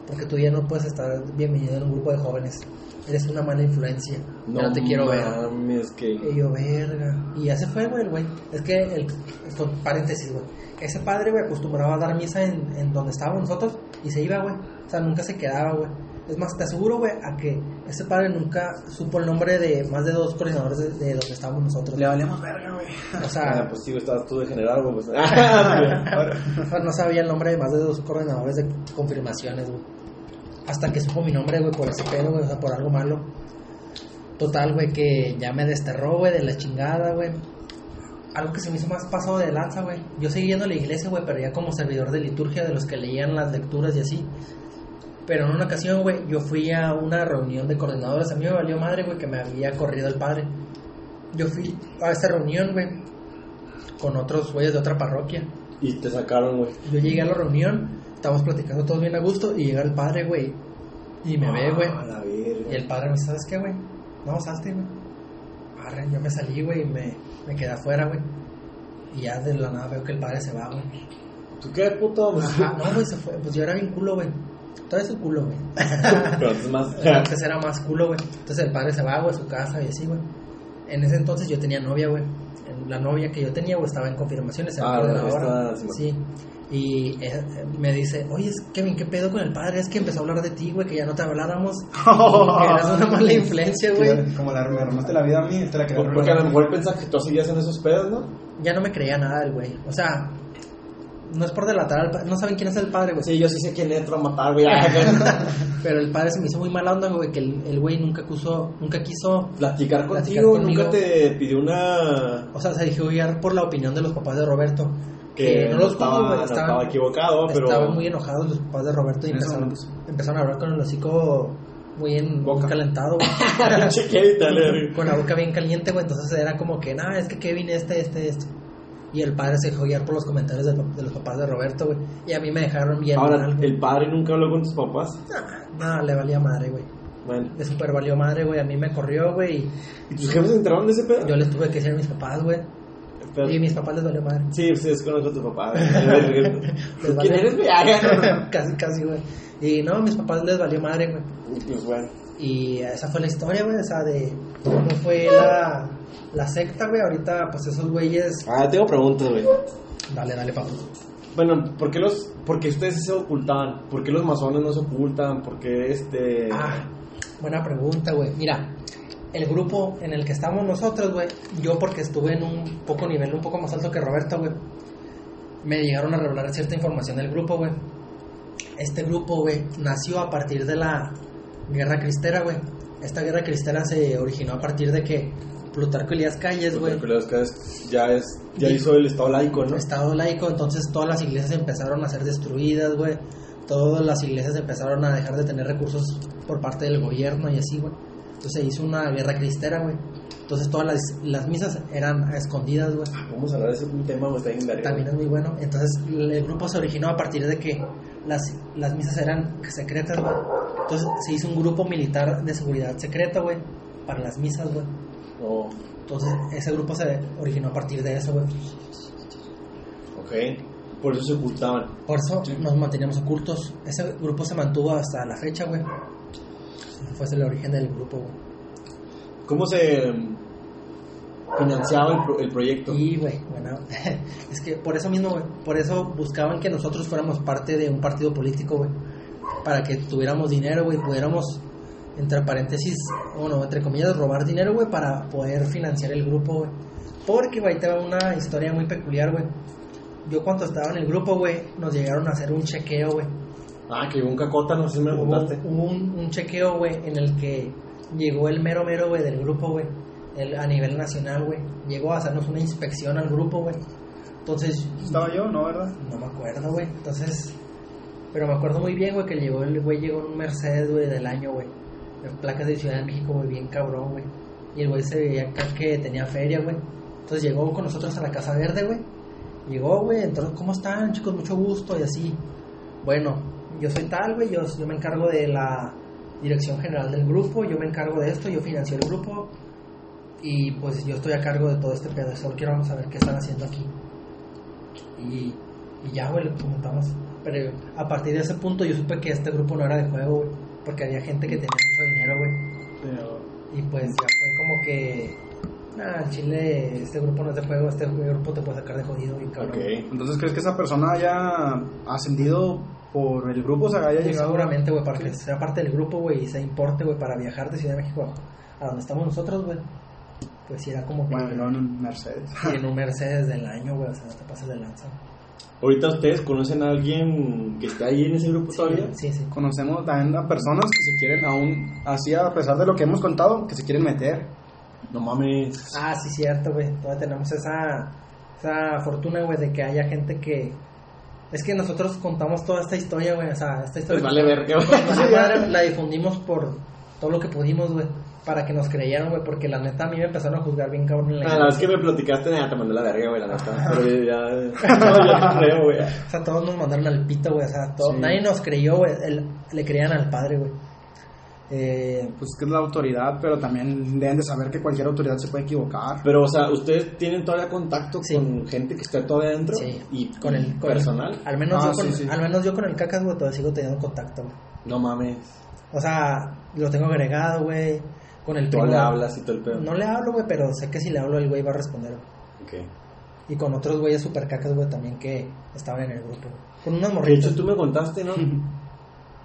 Porque tú ya no puedes estar bienvenido en un grupo de jóvenes. Eres una mala influencia. no te quiero ver. que... Y yo, verga. Y ya se fue, güey, el güey. Es que, el, con paréntesis, güey. Ese padre, güey, acostumbraba a dar misa en, en donde estábamos nosotros y se iba, güey. O sea, nunca se quedaba, güey. Es más, te aseguro, güey, a que ese padre nunca supo el nombre de más de dos coordinadores de, de donde estábamos nosotros. Le valemos verga, güey. O Ah, sea, pues sí, güey, estabas tú degenerado, güey. Pues. Ah, pues, no sabía el nombre de más de dos coordinadores de confirmaciones, güey. Hasta que supo mi nombre, güey, por ese pedo, güey, o sea, por algo malo. Total, güey, que ya me desterró, güey, de la chingada, güey. Algo que se me hizo más paso de lanza, güey. Yo seguí yendo a la iglesia, güey, pero ya como servidor de liturgia de los que leían las lecturas y así. Pero en una ocasión, güey, yo fui a una reunión de coordinadores. A mí me valió madre, güey, que me había corrido el padre. Yo fui a esta reunión, güey, con otros güeyes de otra parroquia. y te sacaron, güey. Yo llegué a la reunión, estábamos platicando todos bien a gusto y llega el padre, güey. Y me ve, güey. Ah, la. Y el padre me dice, ¿sabes qué, güey? No, salte, güey. Arre, yo me salí, güey, y me, me quedé afuera, güey. Y ya de la nada veo que el padre se va, güey. ¿Tú qué, puto? Pues, Ajá, no, güey, se fue. Pues yo era bien culo, güey. Todavía soy culo, güey. Pero es más... Antes era más culo, güey. Entonces el padre se va, güey, a su casa y así, güey. En ese entonces yo tenía novia, güey. La novia que yo tenía, güey, estaba en confirmaciones, Ah, esta, sí, Sí. Y eh, me dice, oye, Kevin, ¿qué pedo con el padre? Es que empezó a hablar de ti, güey, que ya no te habláramos. que eras una mala influencia, güey. Como la, me armaste la vida a mí, te la Porque a lo mejor pensas que tú seguías en esos pedos, ¿no? Ya no me creía nada el güey. O sea, no es por delatar al padre, no saben quién es el padre, güey. Sí, yo sí sé quién entra a matar, güey. Pero el padre se me hizo muy mala onda, güey, que el el güey nunca quiso, nunca quiso, Platicar Platicar contigo, conmigo. nunca te pidió una... o sea, se dejó guiar por la opinión de los papás de Roberto. Que no, los estaba, estaban- estaba equivocado, pero... Estaban muy enojados los papás de Roberto y En empezaron, empezaron a hablar con el hocico muy, en, muy Boca. calentado, güey. Con la boca bien caliente, güey. Entonces era como que, nah, es que Kevin, este, este, este. Y el padre se dejó guiar por los comentarios de, de los papás de Roberto, güey. Y a mí me dejaron bien Ahora, mal. ¿el padre nunca habló con tus papás? Nah, le valía madre, güey. Bueno. Le super valió madre, güey. A mí me corrió, güey. y ¿Y tus jefes se enteraron de ese pedo? Yo les tuve que decir a mis papás, güey. Pero- Y mis papás les valió madre. Sí, pues es conozco a tu papá. Les ¿Quién eres, güey? Haga. casi, casi, güey. Y no, mis papás les valió madre, güey. Pues bueno. Y esa fue la historia, güey, o sea, de cómo fue la, la secta, güey. Ahorita, pues esos güeyes. Ah, tengo preguntas, güey. Dale, dale, papu. Bueno, ¿por qué, los, por qué ustedes se ocultaban? ¿Por qué los masones no se ocultan? ¿Por qué este...? Ah, buena pregunta, güey. Mira, el grupo en el que estamos nosotros, güey, yo porque estuve en un poco nivel, un poco más alto que Roberto, güey, me llegaron a revelar cierta información del grupo, güey. Este grupo, güey, nació a partir de la Guerra Cristera, güey. Esta Guerra Cristera se originó a partir de que Plutarco Elías Calles, güey, Porque los que es- ya, es, ya hizo el Estado laico, ¿no? Estado laico, entonces todas las iglesias empezaron a ser destruidas, güey. Todas las iglesias empezaron a dejar de tener recursos por parte del gobierno y así, güey. Entonces se hizo una guerra cristera, güey. Entonces todas las, las misas eran a escondidas, güey. Vamos a hablar de ese tema, güey, está bien verga. También es muy bueno. Entonces el grupo se originó a partir de que las, las misas eran secretas, güey. Entonces se hizo un grupo militar de seguridad secreta, güey, para las misas, güey. Oh, Entonces ese grupo se originó a partir de eso, güey. ok. Por eso se ocultaban. Por eso nos manteníamos ocultos. Ese grupo se mantuvo hasta la fecha, güey. Fue ese el origen del grupo. ¿Cómo se mm, financiaba el, pro- el proyecto? Y, güey, bueno, es que por eso mismo, güey, por eso buscaban que nosotros fuéramos parte de un partido político, güey, para que tuviéramos dinero, güey, pudiéramos, entre paréntesis, bueno, entre comillas, robar dinero, güey, para poder financiar el grupo, güey. Porque, güey, te va una historia muy peculiar, güey. Yo cuando estaba en el grupo, güey, nos llegaron a hacer un chequeo, güey. Ah, que un cacota, no sé si me lo Hubo, contaste. hubo un, un chequeo, güey, en el que llegó el mero mero, güey, del grupo, güey, el- a nivel nacional, güey. Llegó a hacernos una inspección al grupo, güey. Entonces, Estaba yo, ¿no, verdad? no me acuerdo, güey. Entonces, pero me acuerdo muy bien, güey, que llegó el güey, llegó en un Mercedes, güey, del año, güey. De placas de Ciudad de México, güey, bien cabrón, güey. Y el güey se veía acá que tenía feria, güey. Entonces llegó con nosotros a la Casa Verde, güey. Llegó, güey, entonces, ¿cómo están, chicos? Mucho gusto y así. Bueno, yo soy tal, güey, yo, yo me encargo de la dirección general del grupo, yo me encargo de esto, yo financio el grupo. Y pues yo estoy a cargo de todo este pedo, solo quiero saber qué están haciendo aquí. Y, y ya, güey, le comentamos. Pero a partir de ese punto yo supe que este grupo no era de juego, güey. Porque había gente que tenía mucho dinero, güey. Y pues ya fue como que. Nah, en Chile, este grupo no es de juego, este grupo te puede sacar de jodido, bien cabrón. Ok. Entonces, ¿crees que esa persona haya ascendido por el grupo? O sea, haya Sí, llegado. seguramente, güey, para que sea parte del grupo, güey, y se importe, güey, para viajar de Ciudad de México a donde estamos nosotros, güey. Pues sí, era como que. Bueno, no en un Mercedes. y en un Mercedes del año, güey, o sea, no te pases de lanza. Ahorita ustedes conocen a alguien que está ahí en ese grupo todavía. Sí, sí. Conocemos también a personas que se quieren aún, así a pesar de lo que hemos contado, que se quieren meter. No mames. Ah, sí, cierto, güey. Todavía tenemos esa, esa fortuna, güey, de que haya gente que. Es que nosotros contamos toda esta historia, güey. O sea, esta historia. Pues vale verga, güey. La difundimos por todo lo que pudimos, güey. Para que nos creyeran, güey. Porque la neta a mí me empezaron a juzgar bien cabrón en la Ah, la vez que me platicaste, nada, te mandé la verga, güey, la neta. Pero ya. No, yo no creo, güey. O sea, todos nos mandaron al pito, güey. O sea, todo- Sí. nadie nos creyó, güey. Le creían al padre, güey. Eh, Pues que es la autoridad, pero también deben de saber que cualquier autoridad se puede equivocar. Pero, o sea, ¿ustedes tienen todavía contacto Sí. con gente que está todavía adentro? sí. Y con el. Con el- personal. al, menos Ah, yo sí, al menos yo con el cacas, güey, todavía sigo teniendo contacto, güey. No mames. O sea, lo tengo agregado, güey. Con el Tú primo. le hablas y todo el pedo. No le hablo, güey, pero sé que si le hablo, el güey va a responder. Ok. Y con otros güeyes super cacas, güey, también que estaban en el grupo. Con unos De morritos. hecho, tú me contaste, ¿no?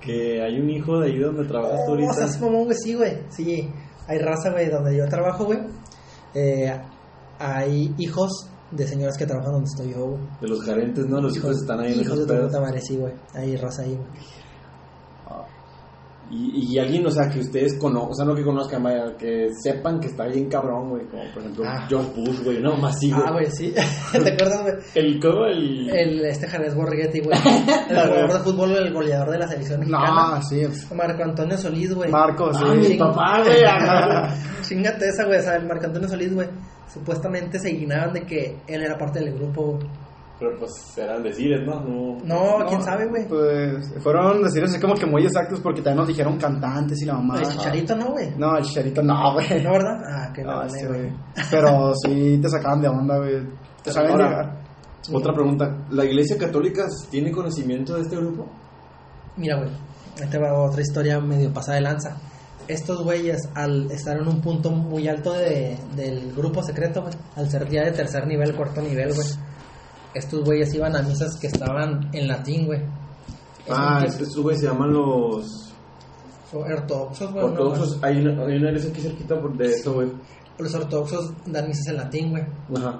que hay un hijo de ahí donde trabajas tú ahorita. seas mamón, güey, sí, güey. Sí, hay raza, güey, donde yo trabajo, güey. Eh, hay hijos de señoras que trabajan donde estoy yo, güey. De los gerentes, ¿no? Los hijos están ahí en Hijos esos de tu pedos. puta madre, sí, güey. Ahí, raza ahí, güey. Y, y alguien, o sea, que ustedes conozcan, o sea, no que conozcan, vaya, que sepan que está bien cabrón, güey. Como por ejemplo Ah. George Bush, güey. No, más sí, güey. Ah, güey, sí. ¿Te acuerdas, güey? El, ¿cómo? El... El, este Jared Borghetti, güey. El jugador de fútbol, el goleador de la selección mexicana. No, sí. Marco Antonio Solís, güey. Marco, sí. Ah, mi papá, güey. Chingate esa, güey. O sea, el Marco Antonio Solís, güey. Supuestamente se guinaban de que él era parte del grupo, güey. Pero pues eran decires, ¿no? No. No, quién sabe, güey. Pues fueron decir así como que muy exactos porque también nos dijeron cantantes y la mamá. El chicharito, no, güey. No, el chicharito no, güey. ¿No, verdad? Ah, que No, sí, güey. Pero sí te sacaban de onda, güey. Te saben Ahora, llegar. Otra pregunta. ¿La iglesia católica tiene conocimiento de este grupo? Mira, güey. Ahí te va otra historia medio pasada de lanza. Estos güeyes, al estar en un punto muy alto de, del grupo secreto, güey, al ser ya de tercer nivel, cuarto nivel, güey, estos güeyes iban a misas que estaban en latín, güey. Es Ah, estos güeyes se llaman los ortodoxos, güey. no, ortodoxos. Hay una, hay una iglesia aquí cerquita por- de eso, güey. Los ortodoxos dan misas en latín, güey. Ajá.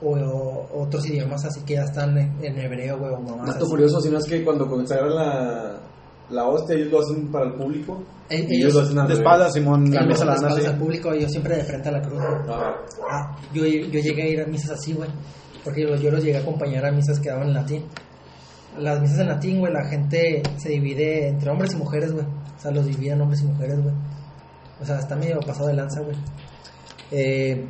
O, o otros idiomas así que ya están en, en hebreo, güey, o mamás. Así. curioso, si no es que cuando consagran la, la hostia, ellos lo hacen para el público. Eh, y ellos- ellos lo hacen al De espaldas, Simón, la Ellos mesa la dan así. al público, yo siempre de frente a la cruz, güey. Ajá. Ah, yo, yo llegué a ir a misas así, güey. Porque yo, los llegué a acompañar a misas que daban en latín. Las misas en latín, güey, la gente se divide entre hombres y mujeres, güey. O sea, los dividían hombres y mujeres, güey. O sea, está medio pasado de lanza, güey. Eh,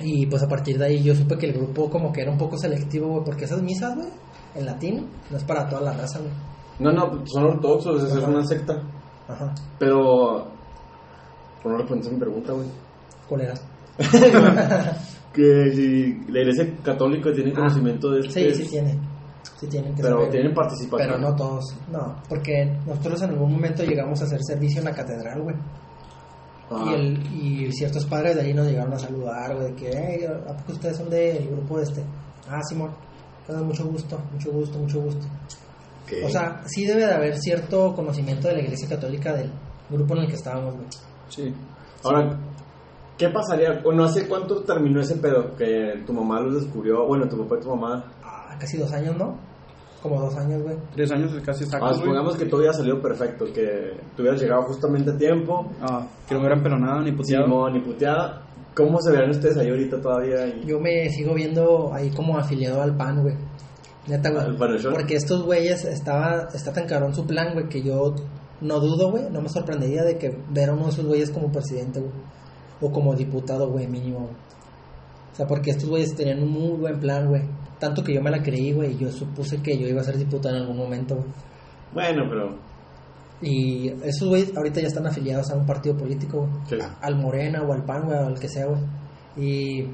y pues a partir de ahí yo supe que el grupo como que era un poco selectivo, güey. Porque esas misas, güey, en latín, no es para toda la raza, güey. No, no, son ortodoxos, es Ajá. una secta. Ajá. Pero. Por no responder mi pregunta, güey. ¿Cuál era? Que si la iglesia católica tiene Ah, conocimiento de este. Sí, sí tiene. Sí tienen que Pero saber. tienen participación. Pero no todos, no, porque nosotros en algún momento llegamos a hacer servicio en la catedral, güey. Ah. Y, el, y ciertos padres de ahí nos llegaron a saludar, güey, de que, hey, ¿a poco ustedes son del grupo este? Ah, Simón, pues, mucho gusto, mucho gusto, mucho gusto. Ok. O sea, sí debe de haber cierto conocimiento de la iglesia católica del grupo en el que estábamos, güey. Sí. Ahora, ¿qué pasaría? O no sé cuánto terminó ese pedo que tu mamá lo descubrió. Bueno, tu papá y tu mamá. Ah, casi dos años, ¿no? Como dos años, güey. Tres años casi Ah, exactos, güey. supongamos que todo hubiera salido perfecto, que tú hubieras llegado justamente a tiempo. Ah, que no hubieran perdonado ni puteado. Simón, ni puteada. ¿Cómo se verán ustedes ahí ahorita todavía? Y- Yo me sigo viendo ahí como afiliado al PAN, güey. Neta, güey. Porque estos güeyes estaba, está tan cabrón su plan, güey, que yo no dudo, güey. No me sorprendería de que ver a uno de esos güeyes como presidente, güey. O como diputado, güey, mínimo. O sea, porque estos güeyes tenían un muy buen plan, güey. Tanto que yo me la creí, güey. y Yo supuse que yo iba a ser diputado en algún momento, güey. Bueno, pero. Y esos güeyes ahorita ya están afiliados a un partido político, güey. Sí. Al Morena o al PAN, güey, o al que sea, güey. Y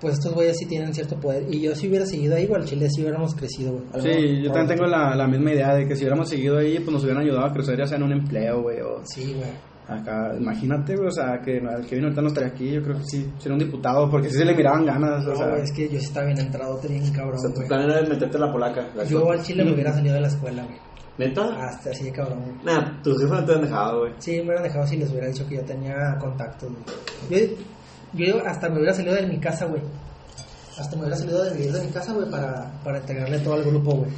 pues estos güeyes sí tienen cierto poder. Y yo si hubiera seguido ahí, güey, al Chile sí hubiéramos crecido, güey. Sí, yo también tengo la, la misma idea de que si hubiéramos seguido ahí, pues nos hubieran ayudado a crecer ya sea en un empleo, güey, o Sí, güey. Acá, imagínate, güey, o sea, que el Kevin ahorita no estaría aquí, yo creo que sí, sería un diputado, porque sí se le miraban ganas, o No, sea, güey, es que yo sí estaba bien entrado, bien O cabrón, sea, tu plan era meterte la polaca. la Yo al Chile me hubiera salido de la escuela, güey. ¿Neta? Hasta así de cabrón, güey. Nah, tus jefes no te han dejado, güey. Sí, me hubieran dejado si les hubiera dicho que yo tenía contactos, güey. Yo, yo hasta me hubiera salido de mi casa, güey. Hasta me hubiera salido de mi casa, güey, para, para integrarle todo al grupo, güey.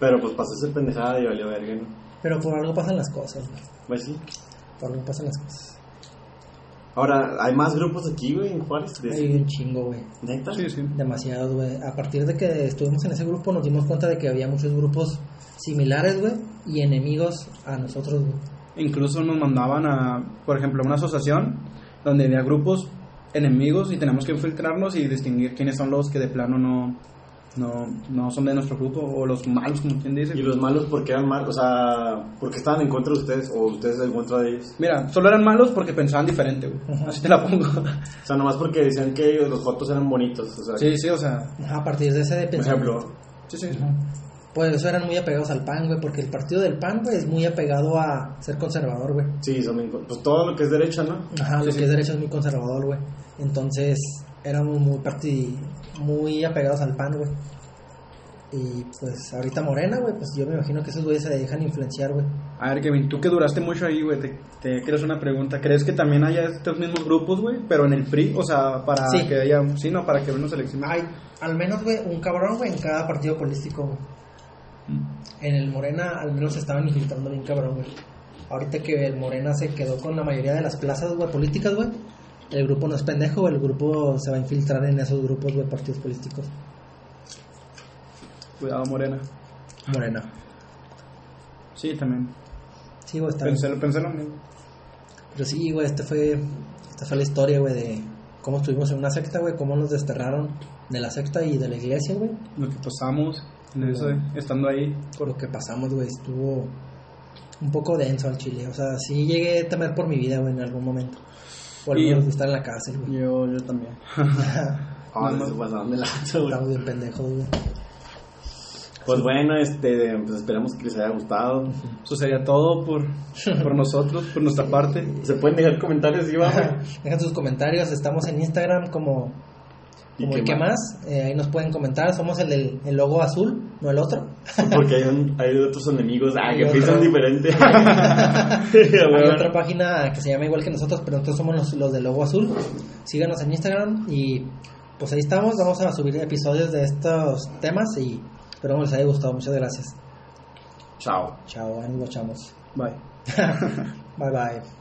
Pero pues pasó esa pendejada y valió verga, ¿no? Pero por algo pasan las cosas, güey. Pues sí. Por algo pasan las cosas. Ahora, ¿hay más grupos aquí, güey, en Juárez? De- Hay un chingo, güey. ¿Neta? sí, sí. Demasiados, güey. A partir de que estuvimos en ese grupo nos dimos cuenta de que había muchos grupos similares, güey, y enemigos a nosotros, güey. Incluso nos mandaban a, por ejemplo, a una asociación donde había grupos enemigos y tenemos que infiltrarnos y distinguir quiénes son los que de plano no, no, no son de nuestro grupo o los malos, como quien dice. ¿Y los malos por qué eran malos? O sea, ¿por qué estaban en contra de ustedes o ustedes en contra de ellos? Mira, solo eran malos porque pensaban diferente, güey. Así te la pongo. O sea, nomás porque decían que ellos, los fotos eran bonitos. O sea, sí, sí, o sea, A partir de ese de por ejemplo, sí, sí. Pues eso eran muy apegados al PAN, güey, porque el partido del PAN, güey, es muy apegado a ser conservador, güey. sí, son bien- pues todo lo que es derecha, ¿no? Ajá, Sí, lo sí. que es derecho es muy conservador, güey. Entonces, éramos muy parti muy apegados al PAN, güey. Y pues ahorita Morena, güey, pues yo me imagino que esos güeyes se dejan influenciar, güey. A ver, Kevin, tú que duraste mucho ahí, güey, te, te quiero hacer una pregunta. ¿Crees que también haya estos mismos grupos, güey, pero en el PRI? O sea, para Sí. que haya, sí, no, para que haya una selección. Hay al menos, güey, un cabrón, güey, en cada partido político, güey. En el Morena al menos se estaban infiltrando bien cabrón, güey. Ahorita que el Morena se quedó con la mayoría de las plazas, güey, políticas, güey. El grupo no es pendejo, el grupo se va a infiltrar en esos grupos, güey, partidos políticos. Cuidado, Morena. Morena. Sí, también. Sí, güey, está bien. Pensé, pensé lo mismo. Pero sí, güey, este fue, esta fue la historia, güey, de cómo estuvimos en una secta, güey, cómo nos desterraron de la secta y de la iglesia, güey. Lo que pasamos, en eso, estando ahí. Por lo que pasamos, güey, estuvo un poco denso al chile. O sea, sí llegué a temer por mi vida, güey, en algún momento. O al Y- menos de estar en la cárcel, güey. Yo, yo también. Ah, No, se no. pasaron de lanza, güey. Estamos bien pendejos, güey. Pues bueno, este, pues esperamos que les haya gustado. Eso sería todo por, por nosotros, por nuestra parte. Se pueden dejar comentarios, Iván. Dejen sus comentarios, estamos en Instagram como, ¿Y como qué el que más. Eh, ahí nos pueden comentar, somos el del el logo azul, no el otro. Porque hay, un- hay otros enemigos ah, que piensan diferente. Hay otra página que se llama igual que nosotros, pero nosotros somos los, los del logo azul. Síganos en Instagram y pues ahí estamos. Vamos a subir episodios de estos temas y esperamos les haya gustado. Muchas gracias. Chao. Chao, ahí nos. Bye. Bye bye.